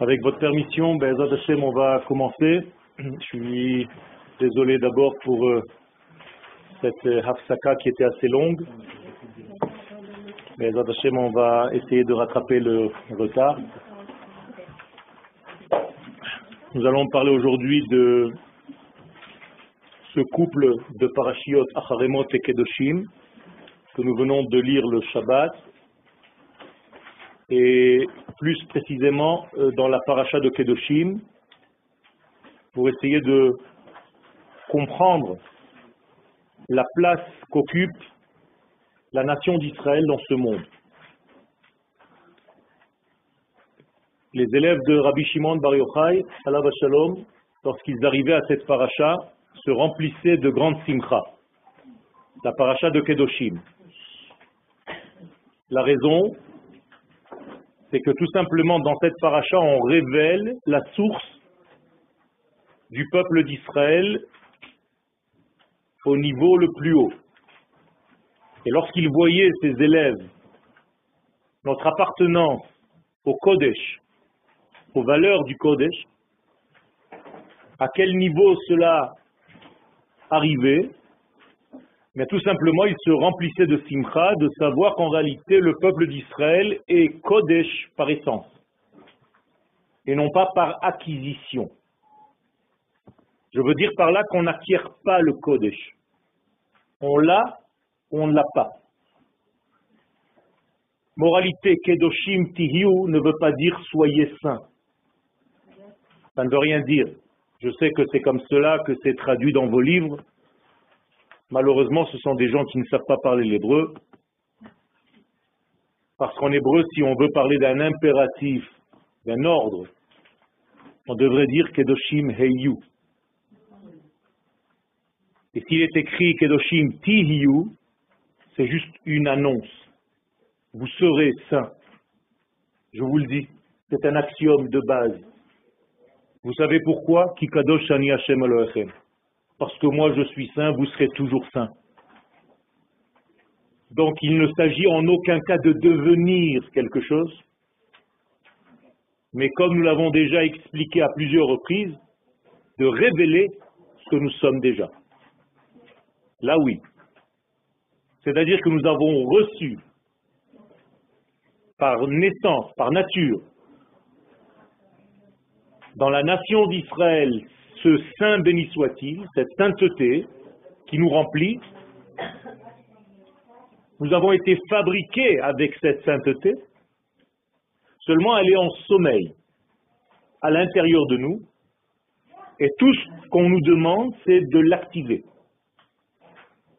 Avec votre permission, ben, on va commencer. Je suis désolé d'abord pour euh, cette euh, hafsaka qui était assez longue. Mais on va essayer de rattraper le retard. Nous allons parler aujourd'hui de ce couple de parashiot Acharemot et Kedoshim que nous venons de lire le Shabbat et plus précisément euh, dans la paracha de Kedoshim pour essayer de comprendre la place qu'occupe la nation d'Israël dans ce monde. Les élèves de Rabbi Shimon Bar Yochai, Shalom, lorsqu'ils arrivaient à cette paracha, se remplissaient de grandes simcha. La paracha de Kedoshim. La raison, c'est que tout simplement dans cette paracha, on révèle la source du peuple d'Israël au niveau le plus haut. Et lorsqu'ils voyaient ces élèves, notre appartenance au Kodesh, aux valeurs du Kodesh, à quel niveau cela arrivait, mais tout simplement, il se remplissait de simcha, de savoir qu'en réalité, le peuple d'Israël est Kodesh par essence, et non pas par acquisition. Je veux dire par là qu'on n'acquiert pas le Kodesh. On l'a, on ne l'a pas. Moralité, Kedoshim Tihiu ne veut pas dire soyez saints. Ça ne veut rien dire. Je sais que c'est comme cela que c'est traduit dans vos livres, Malheureusement, ce sont des gens qui ne savent pas parler l'hébreu. Parce qu'en hébreu, si on veut parler d'un impératif, d'un ordre, on devrait dire Kedoshim Heyu. Et s'il est écrit Kedoshim Tihiyu, c'est juste une annonce. Vous serez saint. Je vous le dis, c'est un axiome de base. Vous savez pourquoi? Kikadosh Ani Hashem parce que moi je suis saint, vous serez toujours saint. Donc il ne s'agit en aucun cas de devenir quelque chose, mais comme nous l'avons déjà expliqué à plusieurs reprises, de révéler ce que nous sommes déjà. Là oui. C'est-à-dire que nous avons reçu par naissance, par nature, dans la nation d'Israël, ce saint béni soit-il, cette sainteté qui nous remplit, nous avons été fabriqués avec cette sainteté, seulement elle est en sommeil à l'intérieur de nous, et tout ce qu'on nous demande, c'est de l'activer.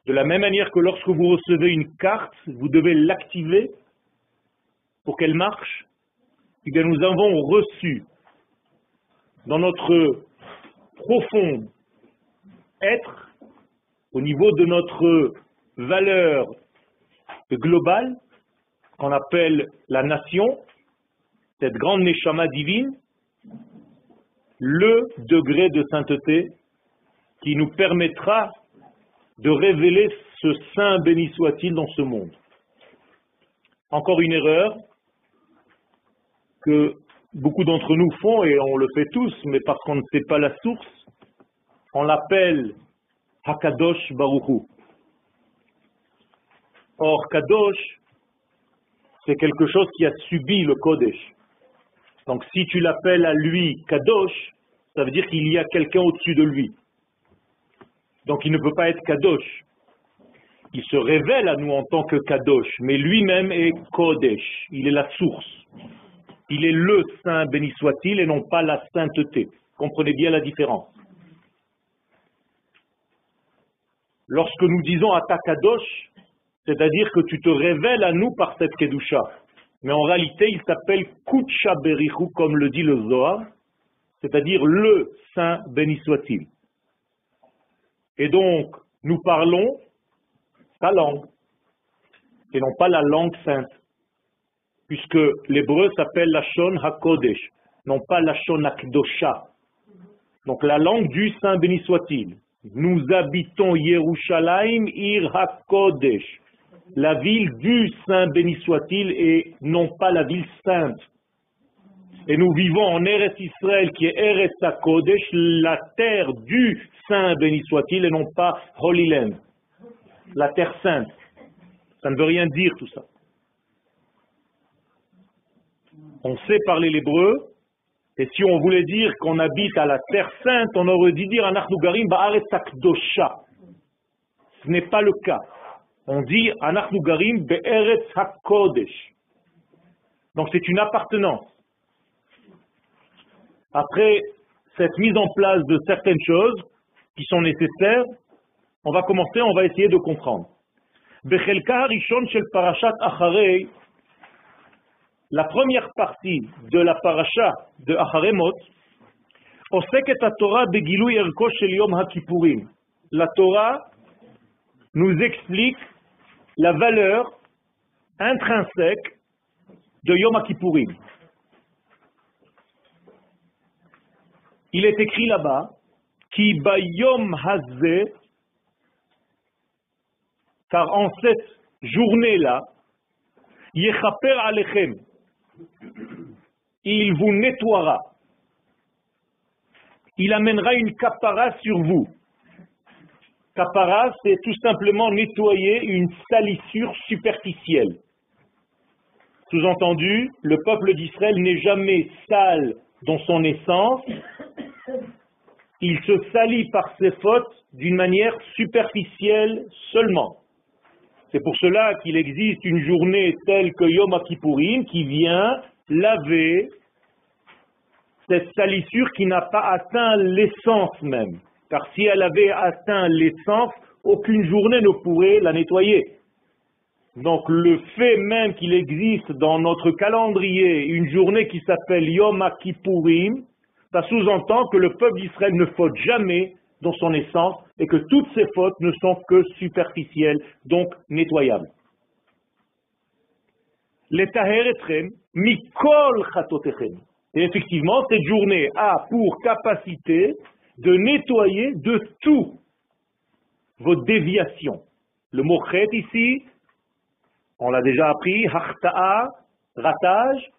De la même manière que lorsque vous recevez une carte, vous devez l'activer pour qu'elle marche, bien nous avons reçu dans notre profonde être au niveau de notre valeur globale, qu'on appelle la nation, cette grande neshama divine, le degré de sainteté qui nous permettra de révéler ce saint béni soit-il dans ce monde. Encore une erreur que beaucoup d'entre nous font, et on le fait tous, mais parce qu'on ne sait pas la source, on l'appelle Hakadosh Baruchu. Or, Kadosh, c'est quelque chose qui a subi le Kodesh. Donc, si tu l'appelles à lui Kadosh, ça veut dire qu'il y a quelqu'un au-dessus de lui. Donc, il ne peut pas être Kadosh. Il se révèle à nous en tant que Kadosh, mais lui-même est Kodesh. Il est la source. Il est le saint, béni soit-il, et non pas la sainteté. Comprenez bien la différence. Lorsque nous disons Atakadosh, c'est-à-dire que tu te révèles à nous par cette Kedusha. Mais en réalité, il s'appelle Kutsha Berichu, comme le dit le Zohar, c'est-à-dire le saint béni soit-il. Et donc, nous parlons ta langue, et non pas la langue sainte puisque l'hébreu s'appelle la Shon HaKodesh, non pas la Shon HaKdosha. Donc la langue du Saint béni soit-il. Nous habitons Yerushalayim Ir HaKodesh. la ville du Saint béni soit-il et non pas la ville sainte. Et nous vivons en Eretz Israël qui est Eretz Kodesh, la terre du Saint béni soit-il et non pas Holy Land, la terre sainte. Ça ne veut rien dire tout ça. On sait parler l'hébreu, et si on voulait dire qu'on habite à la terre sainte, on aurait dû dire Anachnugarim Ba'aretz Akdosha. Ce n'est pas le cas. On dit Anachnugarim Be'eretz HaKodesh. Donc c'est une appartenance. Après cette mise en place de certaines choses qui sont nécessaires, on va commencer, on va essayer de comprendre. La première partie de la paracha de Acharemot, Torah La Torah nous explique la valeur intrinsèque de Yom Kippourim. Il est écrit là-bas, Ki bayom hazeh, car en cette journée-là, Yechaper alechem, il vous nettoiera. Il amènera une kapara sur vous. Kapara, c'est tout simplement nettoyer une salissure superficielle. Sous-entendu, le peuple d'Israël n'est jamais sale dans son essence, il se salit par ses fautes d'une manière superficielle seulement. C'est pour cela qu'il existe une journée telle que Yom Kippourim qui vient laver cette salissure qui n'a pas atteint l'essence même. Car si elle avait atteint l'essence, aucune journée ne pourrait la nettoyer. Donc le fait même qu'il existe dans notre calendrier une journée qui s'appelle Yom Kippourim, ça sous-entend que le peuple d'Israël ne faute jamais dans son essence et que toutes ces fautes ne sont que superficielles, donc nettoyables. mikol Et effectivement, cette journée a pour capacité de nettoyer de tout vos déviations. Le mot chet ici, on l'a déjà appris, harta'a, ratage,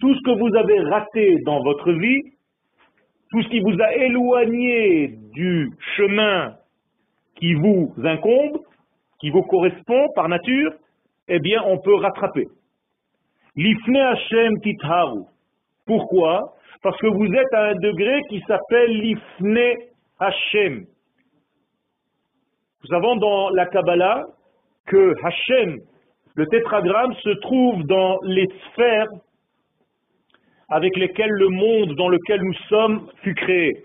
tout ce que vous avez raté dans votre vie, tout ce qui vous a éloigné du chemin qui vous incombe, qui vous correspond par nature, eh bien, on peut rattraper. L'ifne Hashem titharu. Pourquoi? Parce que vous êtes à un degré qui s'appelle l'ifne Hashem. Nous savons dans la Kabbalah que Hashem, le tétragramme, se trouve dans les sphères avec lesquels le monde dans lequel nous sommes fut créé.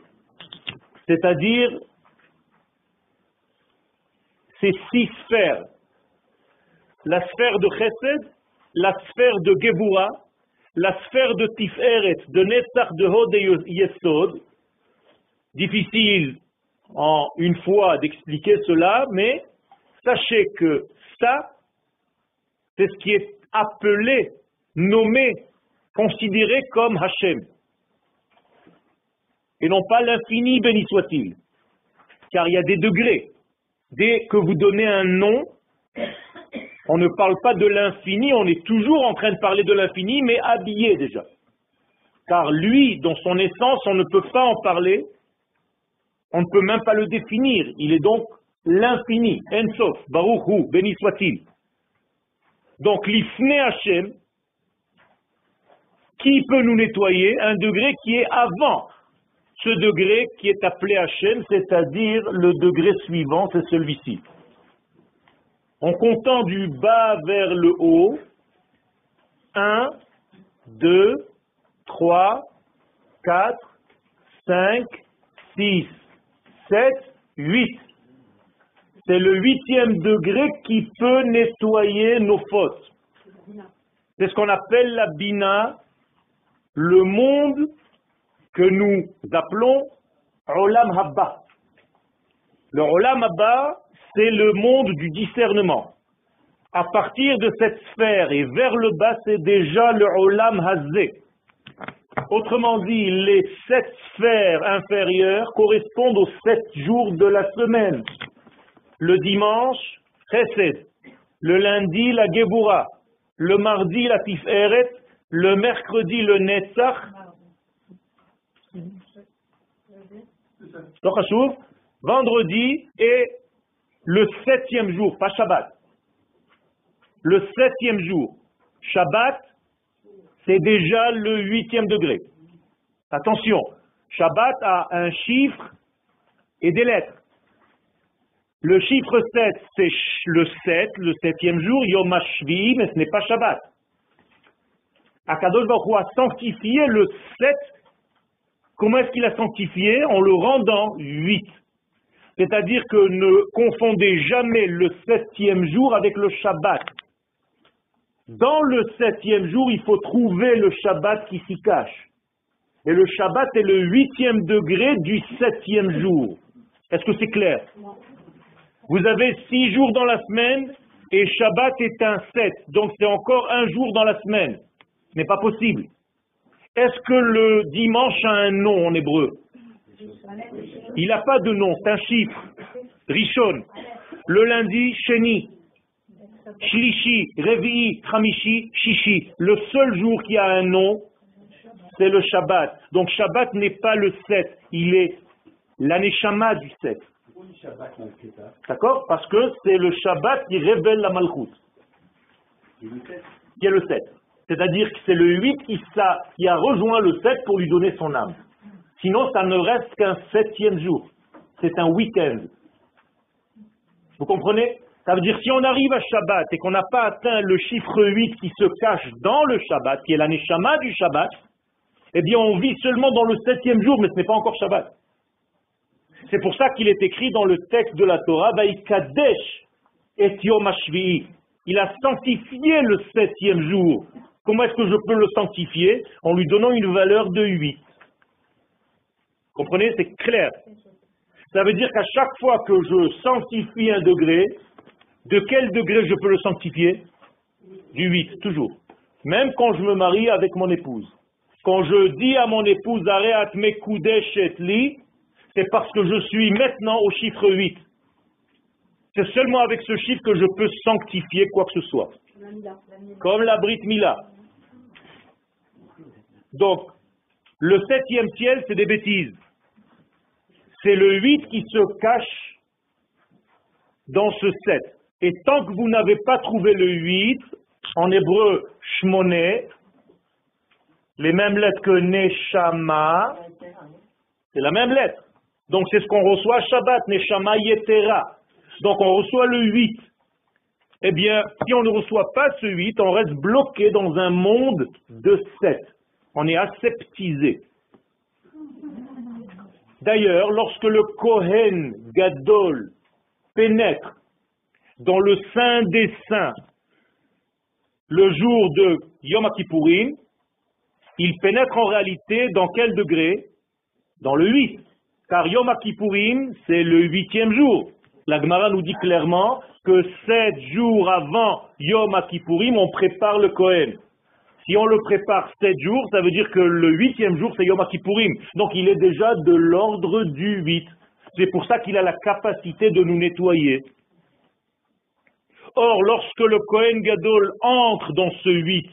C'est-à-dire ces six sphères. La sphère de Chesed, la sphère de Gevura, la sphère de Tiferet, de Netzach, de Hod Yesod. Difficile en une fois d'expliquer cela, mais sachez que ça, c'est ce qui est appelé, nommé considéré comme Hachem. Et non pas l'infini, béni soit-il. Car il y a des degrés. Dès que vous donnez un nom, on ne parle pas de l'infini, on est toujours en train de parler de l'infini, mais habillé déjà. Car lui, dans son essence, on ne peut pas en parler, on ne peut même pas le définir. Il est donc l'infini, Ensof, Baruch béni soit-il. Donc l'Ifne Hachem, qui peut nous nettoyer? Un degré qui est avant ce degré qui est appelé Hachem, c'est-à-dire le degré suivant, c'est celui-ci. En comptant du bas vers le haut, 1, 2, 3, 4, 5, 6, 7, 8. C'est le huitième degré qui peut nettoyer nos fautes. C'est ce qu'on appelle la bina le monde que nous appelons Olam Habba. Le Olam Habba, c'est le monde du discernement. À partir de cette sphère et vers le bas, c'est déjà le Olam Hazé. Autrement dit, les sept sphères inférieures correspondent aux sept jours de la semaine. Le dimanche, Chesed. le lundi la Gebura, le mardi la Tiferet, le mercredi le Netzach. Vendredi et le septième jour, pas Shabbat. Le septième jour. Shabbat, c'est déjà le huitième degré. Attention, Shabbat a un chiffre et des lettres. Le chiffre 7, c'est le 7, le septième jour, Yom HaShvi, mais ce n'est pas Shabbat. Akadosh Baruch a sanctifié le 7. Comment est-ce qu'il a sanctifié En le rendant 8. C'est-à-dire que ne confondez jamais le septième jour avec le Shabbat. Dans le septième jour, il faut trouver le Shabbat qui s'y cache. Et le Shabbat est le huitième degré du septième jour. Est-ce que c'est clair? Vous avez six jours dans la semaine et Shabbat est un sept. Donc c'est encore un jour dans la semaine. Ce n'est pas possible. Est-ce que le dimanche a un nom en hébreu? Il n'a pas de nom, c'est un chiffre. Rishon. Le lundi, Sheni. Shlishi, Revi'i, Khamishi, Shishi. Le seul jour qui a un nom, c'est le Shabbat. Donc Shabbat n'est pas le 7, il est l'aneshama du 7. D'accord? Parce que c'est le Shabbat qui révèle la Malchut. Qui est le 7. C'est-à-dire que c'est le 8 qui, qui a rejoint le 7 pour lui donner son âme. Sinon, ça ne reste qu'un septième jour. C'est un week-end. Vous comprenez? Ça veut dire si on arrive à Shabbat et qu'on n'a pas atteint le chiffre 8 qui se cache dans le Shabbat, qui est l'aneshama du Shabbat, eh bien on vit seulement dans le septième jour, mais ce n'est pas encore Shabbat. C'est pour ça qu'il est écrit dans le texte de la Torah, Kadesh et Yom Il a sanctifié le septième jour. Comment est-ce que je peux le sanctifier En lui donnant une valeur de 8. Comprenez C'est clair. Ça veut dire qu'à chaque fois que je sanctifie un degré, de quel degré je peux le sanctifier? Du 8, toujours. Même quand je me marie avec mon épouse. Quand je dis à mon épouse Areat c'est parce que je suis maintenant au chiffre 8. C'est seulement avec ce chiffre que je peux sanctifier quoi que ce soit. Comme la Brit Mila. Donc, le septième ciel, c'est des bêtises. C'est le 8 qui se cache dans ce 7. Et tant que vous n'avez pas trouvé le 8, en hébreu, shmoné, les mêmes lettres que Neshama, c'est la même lettre. Donc c'est ce qu'on reçoit Shabbat, Neshama Yetera. Donc on reçoit le 8. Eh bien, si on ne reçoit pas ce 8, on reste bloqué dans un monde de 7. On est aseptisé. D'ailleurs, lorsque le Kohen Gadol pénètre dans le sein des saints le jour de Yom Kippourim, il pénètre en réalité dans quel degré? Dans le 8. Car Yom Kippourim, c'est le huitième jour. La Gemara nous dit clairement que sept jours avant Yom Kippourim, on prépare le Kohen. Si on le prépare sept jours, ça veut dire que le huitième jour, c'est Yom Kippourim. Donc il est déjà de l'ordre du 8. C'est pour ça qu'il a la capacité de nous nettoyer. Or, lorsque le Kohen Gadol entre dans ce 8,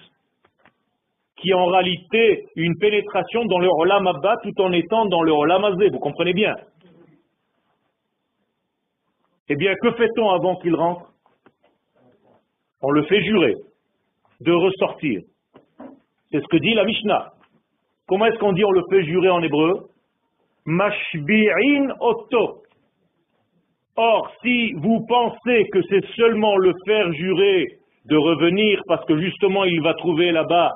qui en réalité une pénétration dans le Olam Abba tout en étant dans le Olam Azé, vous comprenez bien Eh bien, que fait-on avant qu'il rentre? On le fait jurer de ressortir. C'est ce que dit la Mishnah. Comment est-ce qu'on dit on le fait jurer en hébreu Mashbi'in oto. Or, si vous pensez que c'est seulement le faire jurer de revenir parce que justement il va trouver là-bas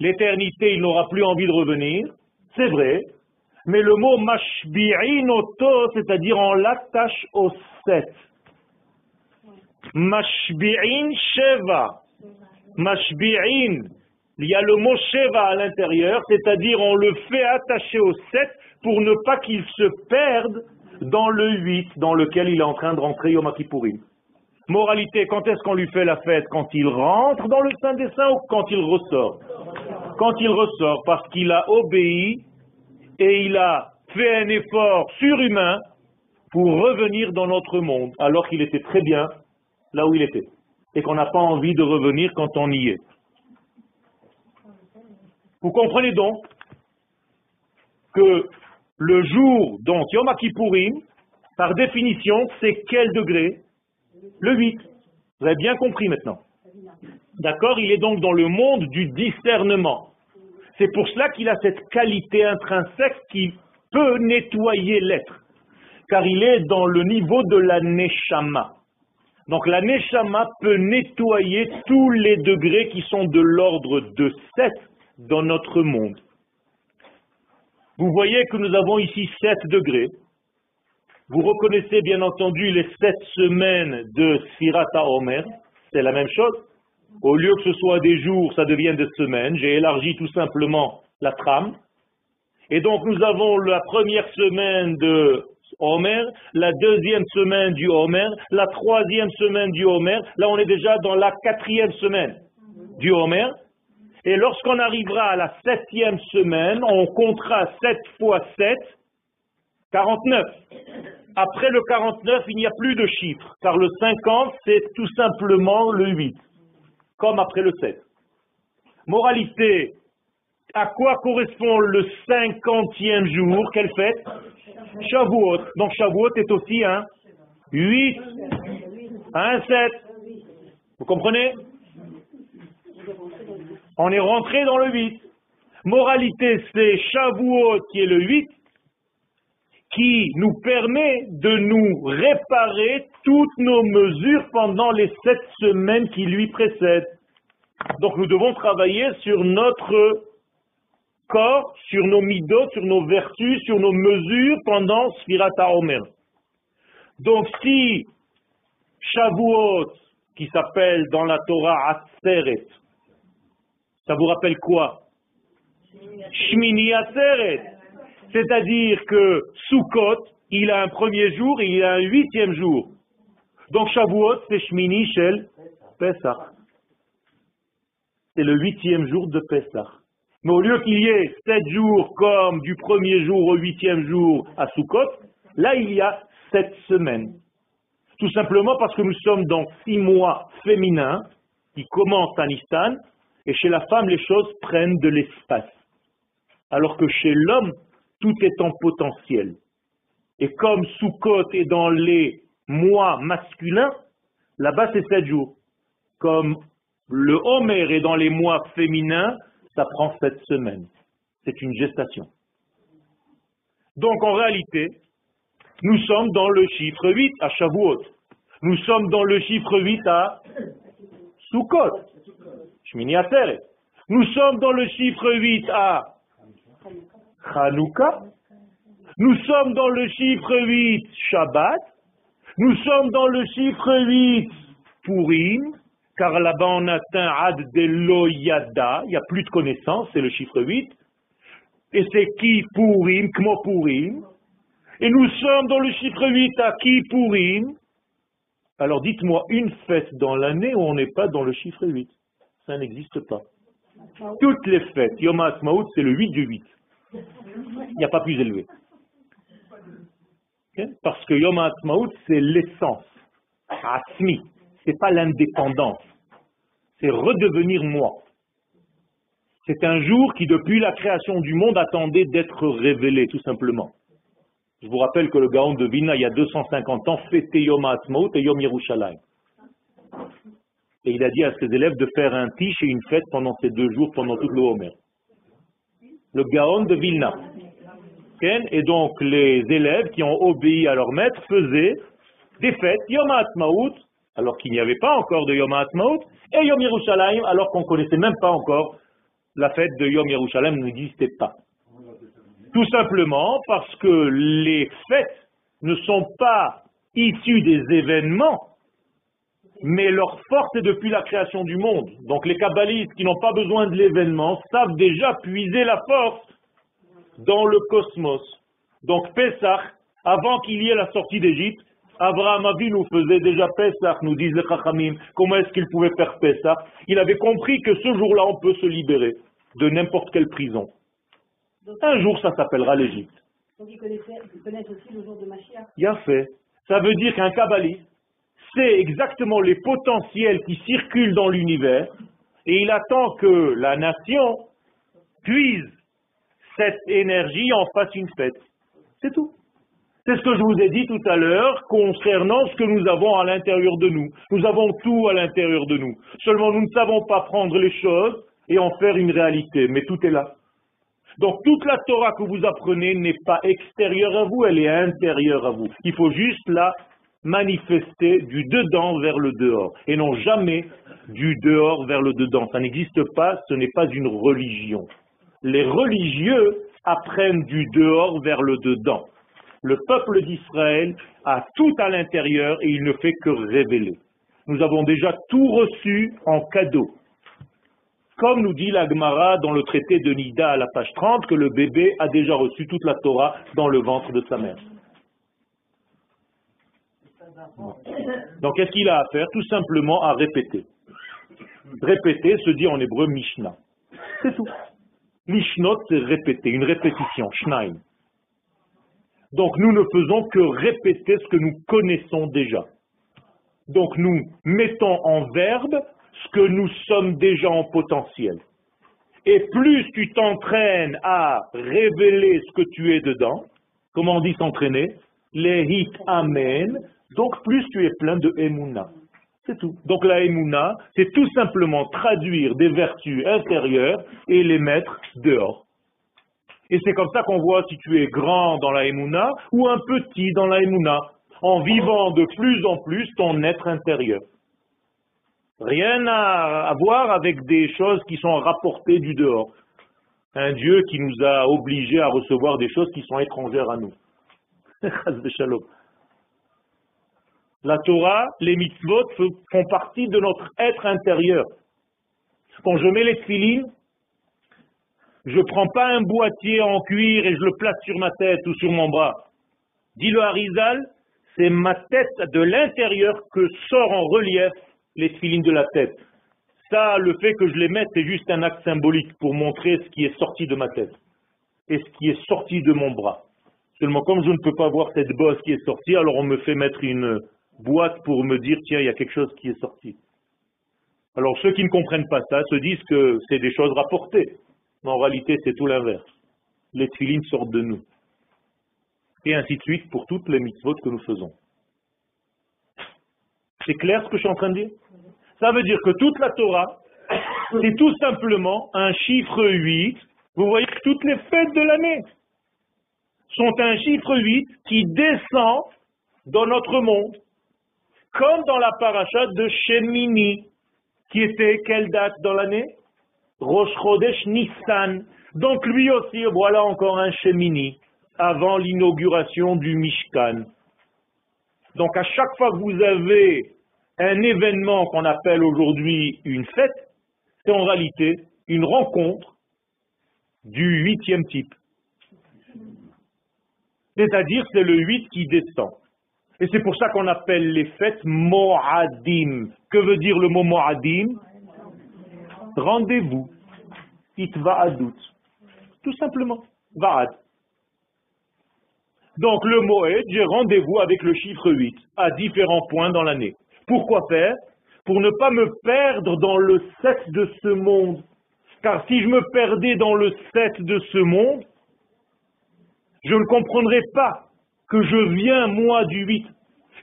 l'éternité, il n'aura plus envie de revenir, c'est vrai, mais le mot mashbi'in oto, c'est-à-dire on l'attache au sept. Mashbi'in sheva. Mashbi'in, il y a le mot sheva à l'intérieur, c'est-à-dire on le fait attacher au sept pour ne pas qu'il se perde dans le 8 dans lequel il est en train de rentrer Yom Kippourim. Moralité, quand est-ce qu'on lui fait la fête? Quand il rentre dans le Saint des Saints ou quand il ressort? Quand il ressort, parce qu'il a obéi et il a fait un effort surhumain pour revenir dans notre monde, alors qu'il était très bien là où il était, et qu'on n'a pas envie de revenir quand on y est. Vous comprenez donc que le jour, donc Yom par définition, c'est quel degré? Le 8. Vous avez bien compris maintenant. D'accord? Il est donc dans le monde du discernement. C'est pour cela qu'il a cette qualité intrinsèque qui peut nettoyer l'être. Car il est dans le niveau de la Neshama. Donc la Neshama peut nettoyer tous les degrés qui sont de l'ordre de 7 dans notre monde. Vous voyez que nous avons ici 7 degrés. Vous reconnaissez bien entendu les 7 semaines de Sirata Omer. C'est la même chose. Au lieu que ce soit des jours, ça devient des semaines. J'ai élargi tout simplement la trame. Et donc nous avons la première semaine de Homer, la deuxième semaine du Homer, la troisième semaine du Homer. Là, on est déjà dans la quatrième semaine du Homer. Et lorsqu'on arrivera à la septième semaine, on comptera 7 fois 7, 49. Après le 49, il n'y a plus de chiffre, car le 50, c'est tout simplement le 8, comme après le 7. Moralité, à quoi correspond le cinquantième jour Quelle fête? Shavuot. Donc Shavuot est aussi un 8, un 7. Vous comprenez? On est rentré dans le 8. Moralité, c'est Shavuot qui est le 8, qui nous permet de nous réparer toutes nos mesures pendant les sept semaines qui lui précèdent. Donc nous devons travailler sur notre corps, sur nos midot, sur nos vertus, sur nos mesures pendant Sfirata Omer. Donc si Shavuot, qui s'appelle dans la Torah Atzeret, ça vous rappelle quoi? Shmini Aseret. C'est-à-dire que Sukkot, il a un premier jour et il a un huitième jour. Donc Shavuot, c'est Shmini Shel Pesach. C'est le huitième jour de Pesach. Mais au lieu qu'il y ait sept jours comme du premier jour au huitième jour à Sukkot, là il y a sept semaines. Tout simplement parce que nous sommes dans six mois féminins qui commencent à Nistan et chez la femme, les choses prennent de l'espace. Alors que chez l'homme, tout est en potentiel. Et comme Soukot est dans les mois masculins, là-bas c'est sept jours. Comme le Homer est dans les mois féminins, ça prend sept semaines. C'est une gestation. Donc en réalité, nous sommes dans le chiffre 8 à Shavuot. Nous sommes dans le chiffre 8 à Sukkot. Nous sommes dans le chiffre 8 à Hanouka. Nous sommes dans le chiffre 8 Shabbat. Nous sommes dans le chiffre 8 Purim, car là-bas on atteint Ad Deloyada, il n'y a plus de connaissance, c'est le chiffre 8. Et c'est qui Purim, Kmo Purim. Et nous sommes dans le chiffre 8 à qui Purim. Alors dites-moi une fête dans l'année où on n'est pas dans le chiffre 8 ça n'existe pas. Toutes les fêtes, Yom HaAtzmaut, c'est le 8 du 8. Il n'y a pas plus élevé. Parce que Yom HaAtzmaut, c'est l'essence. Atzmi. C'est pas l'indépendance. C'est redevenir moi. C'est un jour qui, depuis la création du monde, attendait d'être révélé, tout simplement. Je vous rappelle que le Gaon de Vina, il y a 250 ans, fêtait Yom HaAtzmaut et Yom Yerushalayim. Et il a dit à ses élèves de faire un tiche et une fête pendant ces deux jours, pendant toute le Homer. Le Gaon de Vilna. Et donc les élèves qui ont obéi à leur maître faisaient des fêtes Yom HaAtzmaut, alors qu'il n'y avait pas encore de Yom HaAtzmaut, et Yom Yerushalayim, alors qu'on ne connaissait même pas encore la fête de Yom Yerushalayim n'existait pas. Tout simplement parce que les fêtes ne sont pas issues des événements, mais leur force est depuis la création du monde. Donc les kabbalistes qui n'ont pas besoin de l'événement savent déjà puiser la force dans le cosmos. Donc Pessah, avant qu'il y ait la sortie d'Égypte, Abraham nous faisait déjà Pessah, nous disent les Chachamim. Comment est-ce qu'il pouvait faire Pessah Il avait compris que ce jour-là, on peut se libérer de n'importe quelle prison. Un jour, ça s'appellera l'Égypte. Donc ils connaissent aussi le jour de Mashiach. Il a fait. Ça veut dire qu'un kabbaliste sait exactement les potentiels qui circulent dans l'univers et il attend que la nation puise cette énergie en fasse une fête. C'est tout. C'est ce que je vous ai dit tout à l'heure concernant ce que nous avons à l'intérieur de nous. Nous avons tout à l'intérieur de nous. Seulement nous ne savons pas prendre les choses et en faire une réalité, mais tout est là. Donc toute la Torah que vous apprenez n'est pas extérieure à vous, elle est intérieure à vous. Il faut juste la manifester du dedans vers le dehors, et non jamais du dehors vers le dedans. Ça n'existe pas, ce n'est pas une religion. Les religieux apprennent du dehors vers le dedans. Le peuple d'Israël a tout à l'intérieur et il ne fait que révéler. Nous avons déjà tout reçu en cadeau. Comme nous dit l'Agmara dans le traité de Nida à la page 30, que le bébé a déjà reçu toute la Torah dans le ventre de sa mère. Donc qu'est-ce qu'il a à faire? Tout simplement à répéter. Répéter se dit en hébreu Mishnah. C'est tout. Mishnot, c'est répéter, une répétition, Schneim. Donc nous ne faisons que répéter ce que nous connaissons déjà. Donc nous mettons en verbe ce que nous sommes déjà en potentiel. Et plus tu t'entraînes à révéler ce que tu es dedans, comment on dit s'entraîner? Les hit amen, donc plus tu es plein de emuna. C'est tout. Donc la emuna, c'est tout simplement traduire des vertus intérieures et les mettre dehors. Et c'est comme ça qu'on voit si tu es grand dans la emuna ou un petit dans la emuna, en vivant de plus en plus ton être intérieur. Rien à, voir avec des choses qui sont rapportées du dehors. Un Dieu qui nous a obligés à recevoir des choses qui sont étrangères à nous. La Torah, les mitzvot font partie de notre être intérieur. Quand je mets les filines, je ne prends pas un boîtier en cuir et je le place sur ma tête ou sur mon bras. Dit le Harizal, c'est ma tête de l'intérieur que sort en relief les filines de la tête. Ça, le fait que je les mette, c'est juste un acte symbolique pour montrer ce qui est sorti de ma tête et ce qui est sorti de mon bras. Seulement, comme je ne peux pas voir cette bosse qui est sortie, alors on me fait mettre une boîte pour me dire, tiens, il y a quelque chose qui est sorti. Alors ceux qui ne comprennent pas ça se disent que c'est des choses rapportées. Mais en réalité, c'est tout l'inverse. Les filines sortent de nous. Et ainsi de suite pour toutes les mitzvot que nous faisons. C'est clair ce que je suis en train de dire? Ça veut dire que toute la Torah, c'est tout simplement un chiffre 8. Vous voyez que toutes les fêtes de l'année sont un chiffre 8 qui descend dans notre monde comme dans la paracha de Shemini, qui était quelle date dans l'année? Rosh Chodesh Nissan. Donc lui aussi, voilà encore un Shemini, avant l'inauguration du Mishkan. Donc à chaque fois que vous avez un événement qu'on appelle aujourd'hui une fête, c'est en réalité une rencontre du huitième type. C'est-à-dire c'est le huit qui descend. Et c'est pour ça qu'on appelle les fêtes Mo'adim. Que veut dire le mot Mo'adim? Rendez-vous. Itva'adut. Tout simplement. Va'ad. Donc le Moed, j'ai rendez-vous avec le chiffre 8 à différents points dans l'année. Pourquoi faire? Pour ne pas me perdre dans le 7 de ce monde. Car si je me perdais dans le 7 de ce monde, je ne comprendrais pas je viens, moi, du 8.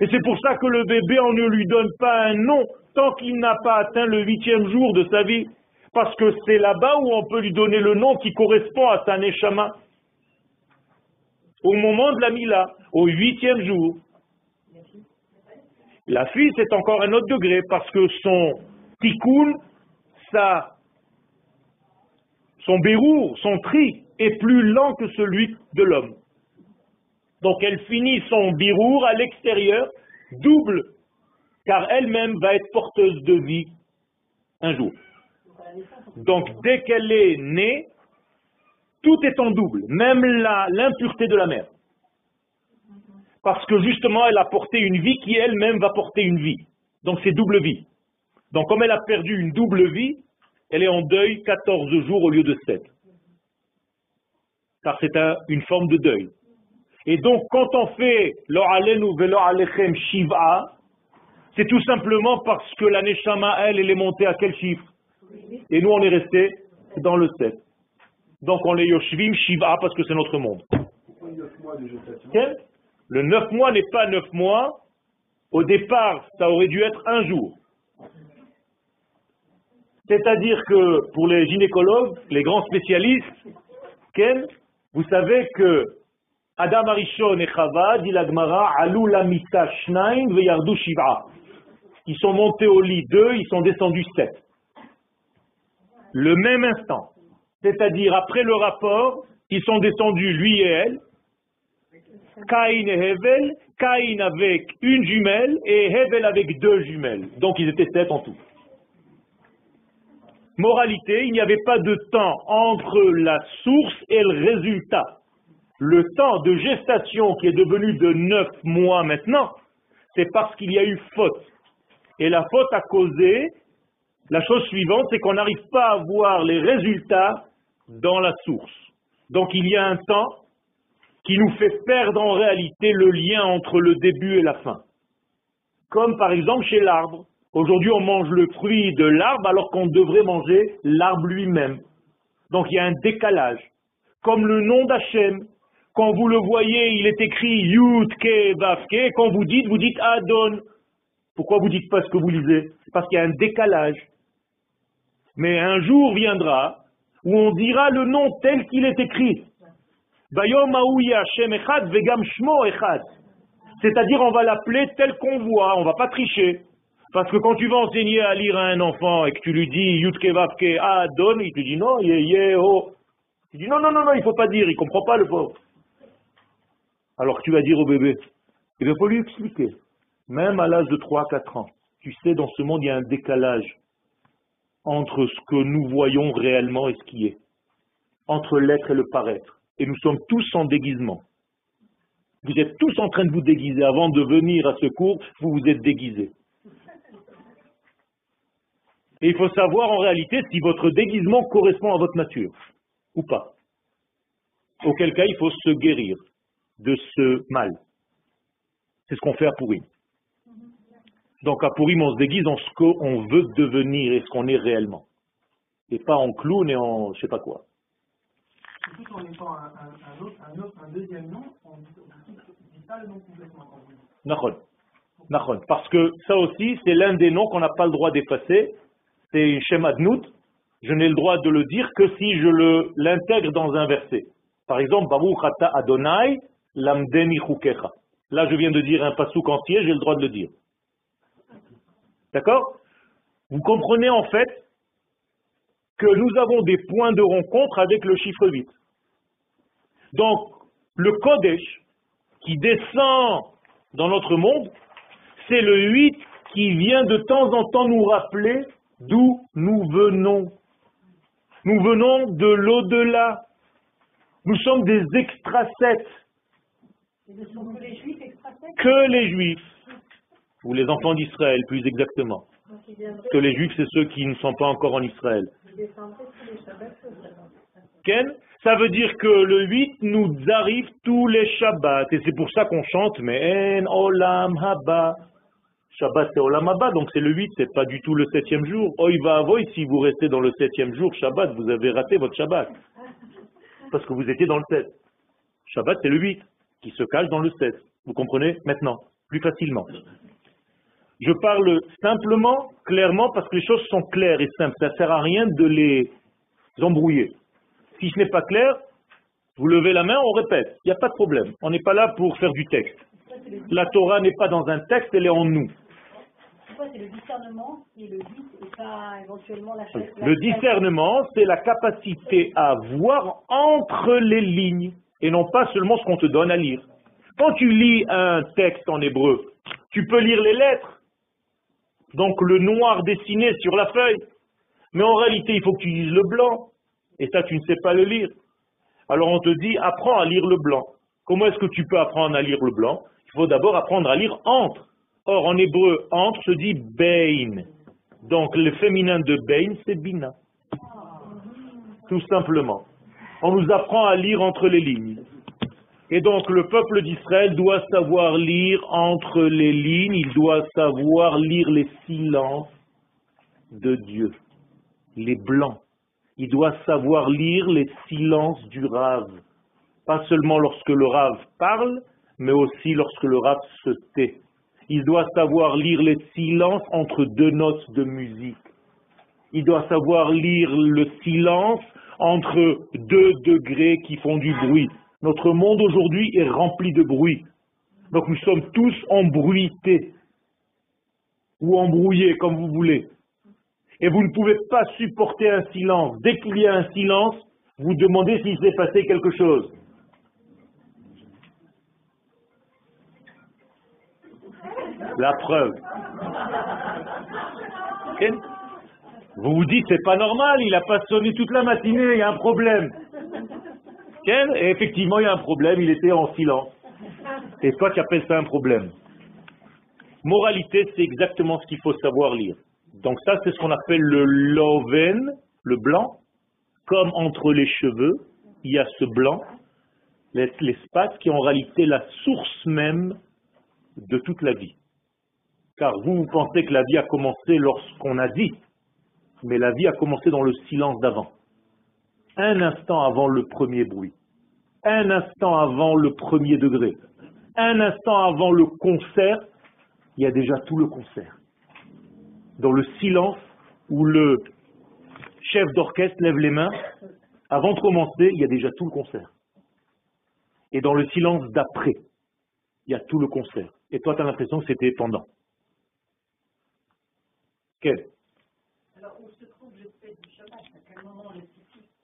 Et c'est pour ça que le bébé, on ne lui donne pas un nom tant qu'il n'a pas atteint le huitième jour de sa vie. Parce que c'est là-bas où on peut lui donner le nom qui correspond à sa neshama. Au moment de la Mila, au huitième jour. La fille, c'est encore un autre degré parce que son tikkun, sa, son bérour, son tri est plus lent que celui de l'homme. Donc elle finit son birour à l'extérieur, double, car elle-même va être porteuse de vie un jour. Donc dès qu'elle est née, tout est en double, même l'impureté de la mère. Parce que justement, elle a porté une vie qui elle-même va porter une vie. Donc c'est double vie. Donc comme elle a perdu une double vie, elle est en deuil 14 jours au lieu de 7. Car c'est une forme de deuil. Et donc, quand on fait lo alenu velo alechem shiva, C'est tout simplement parce que la Neshama, elle, elle est montée à quel chiffre? Et nous, on est resté dans le 7. Donc on est Yoshvim Shiva parce que c'est notre monde. Le 9 mois n'est pas 9 mois. Au départ, ça aurait dû être un jour. C'est-à-dire que pour les gynécologues, les grands spécialistes, Ken, vous savez que Adam Arishon et Chava, dit l'Agmara, Alou Lamita Shnaim Veyardu Shiva. Ils sont montés au lit deux, ils sont descendus sept. Le même instant. C'est-à-dire, après le rapport, ils sont descendus, lui et elle, Caïn et Hevel, Caïn avec une jumelle et Hevel avec deux jumelles. Donc ils étaient sept en tout. Moralité, il n'y avait pas de temps entre la source et le résultat. Le temps de gestation qui est devenu de neuf mois maintenant, c'est parce qu'il y a eu faute. Et la faute a causé la chose suivante, c'est qu'on n'arrive pas à voir les résultats dans la source. Donc il y a un temps qui nous fait perdre en réalité le lien entre le début et la fin. Comme par exemple chez l'arbre. Aujourd'hui, on mange le fruit de l'arbre alors qu'on devrait manger l'arbre lui-même. Donc il y a un décalage. Comme le nom d'Hachem, quand vous le voyez, il est écrit Yud Ke Ke. Quand vous dites, vous dites Adon. Pourquoi vous dites pas ce que vous lisez? Parce qu'il y a un décalage. Mais un jour viendra où on dira le nom tel qu'il est écrit. C'est-à-dire on va l'appeler tel qu'on voit, on va pas tricher. Parce que quand tu vas enseigner à lire à un enfant et que tu lui dis Yutke Vavke Adon, il te dit non, ye ye oh. Il dit non, non, non, non, il faut pas dire, il comprend pas le pauvre. Alors tu vas dire au bébé, il va pas lui expliquer. Même à l'âge de 3-4 ans, tu sais, dans ce monde, il y a un décalage entre ce que nous voyons réellement et ce qui est. Entre l'être et le paraître. Et nous sommes tous en déguisement. Vous êtes tous en train de vous déguiser. Avant de venir à ce cours, vous vous êtes déguisés. Et il faut savoir en réalité si votre déguisement correspond à votre nature ou pas. Auquel cas, il faut se guérir de ce mal. C'est ce qu'on fait à Pourim. Donc à Pourim, on se déguise en ce qu'on veut devenir et ce qu'on est réellement. Et pas en clown et en je sais pas quoi. Tout en mettant un, un, autre, un, autre, un deuxième nom, on ne dit pas le nom complètement. Parce que ça aussi, c'est l'un des noms qu'on n'a pas le droit d'effacer c'est Shem Adnout, je n'ai le droit de le dire que si je l'intègre dans un verset. Par exemple, Baruch Adonai Lamdeni. Là, je viens de dire un pasouk entier, j'ai le droit de le dire. D'accord? Vous comprenez en fait que nous avons des points de rencontre avec le chiffre 8. Donc, le Kodesh qui descend dans notre monde, c'est le 8 qui vient de temps en temps nous rappeler d'où nous venons. Nous venons de l'au-delà. Nous sommes des Que les juifs, ou les enfants d'Israël plus exactement. Que les juifs, c'est ceux qui ne sont pas encore en Israël. Ken, ça veut dire que le 8 nous arrive tous les Shabbats. Et c'est pour ça qu'on chante, mais en olam haba. Shabbat c'est Olam donc c'est le 8, c'est pas du tout le septième jour. Oy va avoy, si vous restez dans le septième jour, Shabbat, vous avez raté votre Shabbat. Parce que vous étiez dans le 7. Shabbat c'est le 8, qui se cache dans le 7. Vous comprenez maintenant, plus facilement. Je parle simplement, clairement, parce que les choses sont claires et simples. Ça ne sert à rien de les embrouiller. Si ce n'est pas clair, vous levez la main, on répète. Il n'y a pas de problème. On n'est pas là pour faire du texte. La Torah n'est pas dans un texte, elle est en nous c'est le discernement et le et pas éventuellement la, Le discernement, c'est la capacité à voir entre les lignes et non pas seulement ce qu'on te donne à lire. Quand tu lis un texte en hébreu, tu peux lire les lettres, donc le noir dessiné sur la feuille, mais en réalité, il faut que tu lises le blanc, et ça, tu ne sais pas le lire. Alors on te dit, apprends à lire le blanc. Comment est-ce que tu peux apprendre à lire le blanc? Il faut d'abord apprendre à lire entre. Or, en hébreu, entre se dit bein. Donc, le féminin de bein, c'est bina. Tout simplement. On nous apprend à lire entre les lignes. Et donc le peuple d'Israël doit savoir lire entre les lignes, il doit savoir lire les silences de Dieu, les blancs. Il doit savoir lire les silences du rave. Pas seulement lorsque le rave parle, mais aussi lorsque le rave se tait. Il doit savoir lire les silences entre deux notes de musique. Il doit savoir lire le silence entre deux degrés qui font du bruit. Notre monde aujourd'hui est rempli de bruit. Donc nous sommes tous embruités ou embrouillés, comme vous voulez. Et vous ne pouvez pas supporter un silence. Dès qu'il y a un silence, vous demandez s'il s'est passé quelque chose. La preuve. Vous vous dites, c'est pas normal, il a pas sonné toute la matinée, il y a un problème. Et effectivement, il y a un problème, il était en silence. Et toi, tu appelles ça un problème. Moralité, c'est exactement ce qu'il faut savoir lire. Donc ça, c'est ce qu'on appelle le loven, le blanc. Comme entre les cheveux, il y a ce blanc, l'espace qui est en réalité la source même de toute la vie. Car vous, vous pensez que la vie a commencé lorsqu'on a dit, mais la vie a commencé dans le silence d'avant. Un instant avant le premier bruit, un instant avant le premier degré, un instant avant le concert, il y a déjà tout le concert. Dans le silence où le chef d'orchestre lève les mains, avant de commencer, il y a déjà tout le concert. Et dans le silence d'après, il y a tout le concert. Et toi, tu as l'impression que c'était pendant. Quel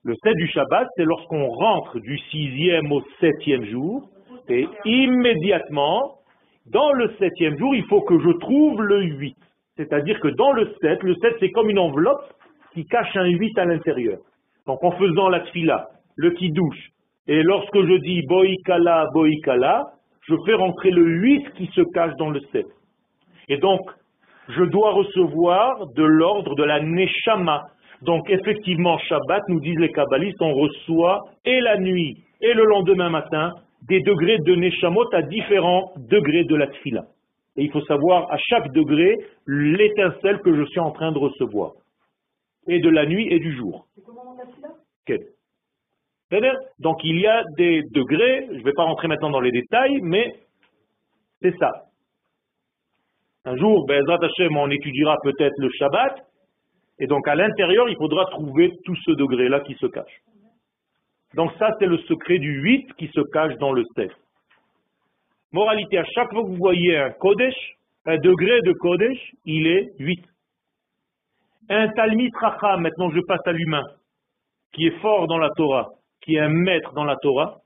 Le 7 du Shabbat, c'est lorsqu'on rentre du sixième au septième jour, et immédiatement, dans le septième jour, il faut que je trouve le 8. C'est-à-dire que dans le 7, le 7 c'est comme une enveloppe qui cache un 8 à l'intérieur. Donc en faisant la tfila, le douche, et lorsque je dis boikala, boikala, je fais rentrer le 8 qui se cache dans le 7. Et donc, je dois recevoir de l'ordre de la neshama. Donc effectivement, Shabbat, nous disent les kabbalistes, on reçoit et la nuit et le lendemain matin des degrés de neshamot à différents degrés de la tfila. Et il faut savoir à chaque degré l'étincelle que je suis en train de recevoir. Et de la nuit et du jour. C'est comment la Donc il y a des degrés, je ne vais pas rentrer maintenant dans les détails, mais c'est ça. Un jour, Bezrat Hashem, on étudiera peut-être le Shabbat, et donc à l'intérieur, il faudra trouver tout ce degré-là qui se cache. Donc ça, c'est le secret du 8 qui se cache dans le 7. Moralité, à chaque fois que vous voyez un Kodesh, un degré de Kodesh, il est 8. Un Talmid Racham, maintenant je passe à l'humain, qui est fort dans la Torah, qui est un maître dans la Torah,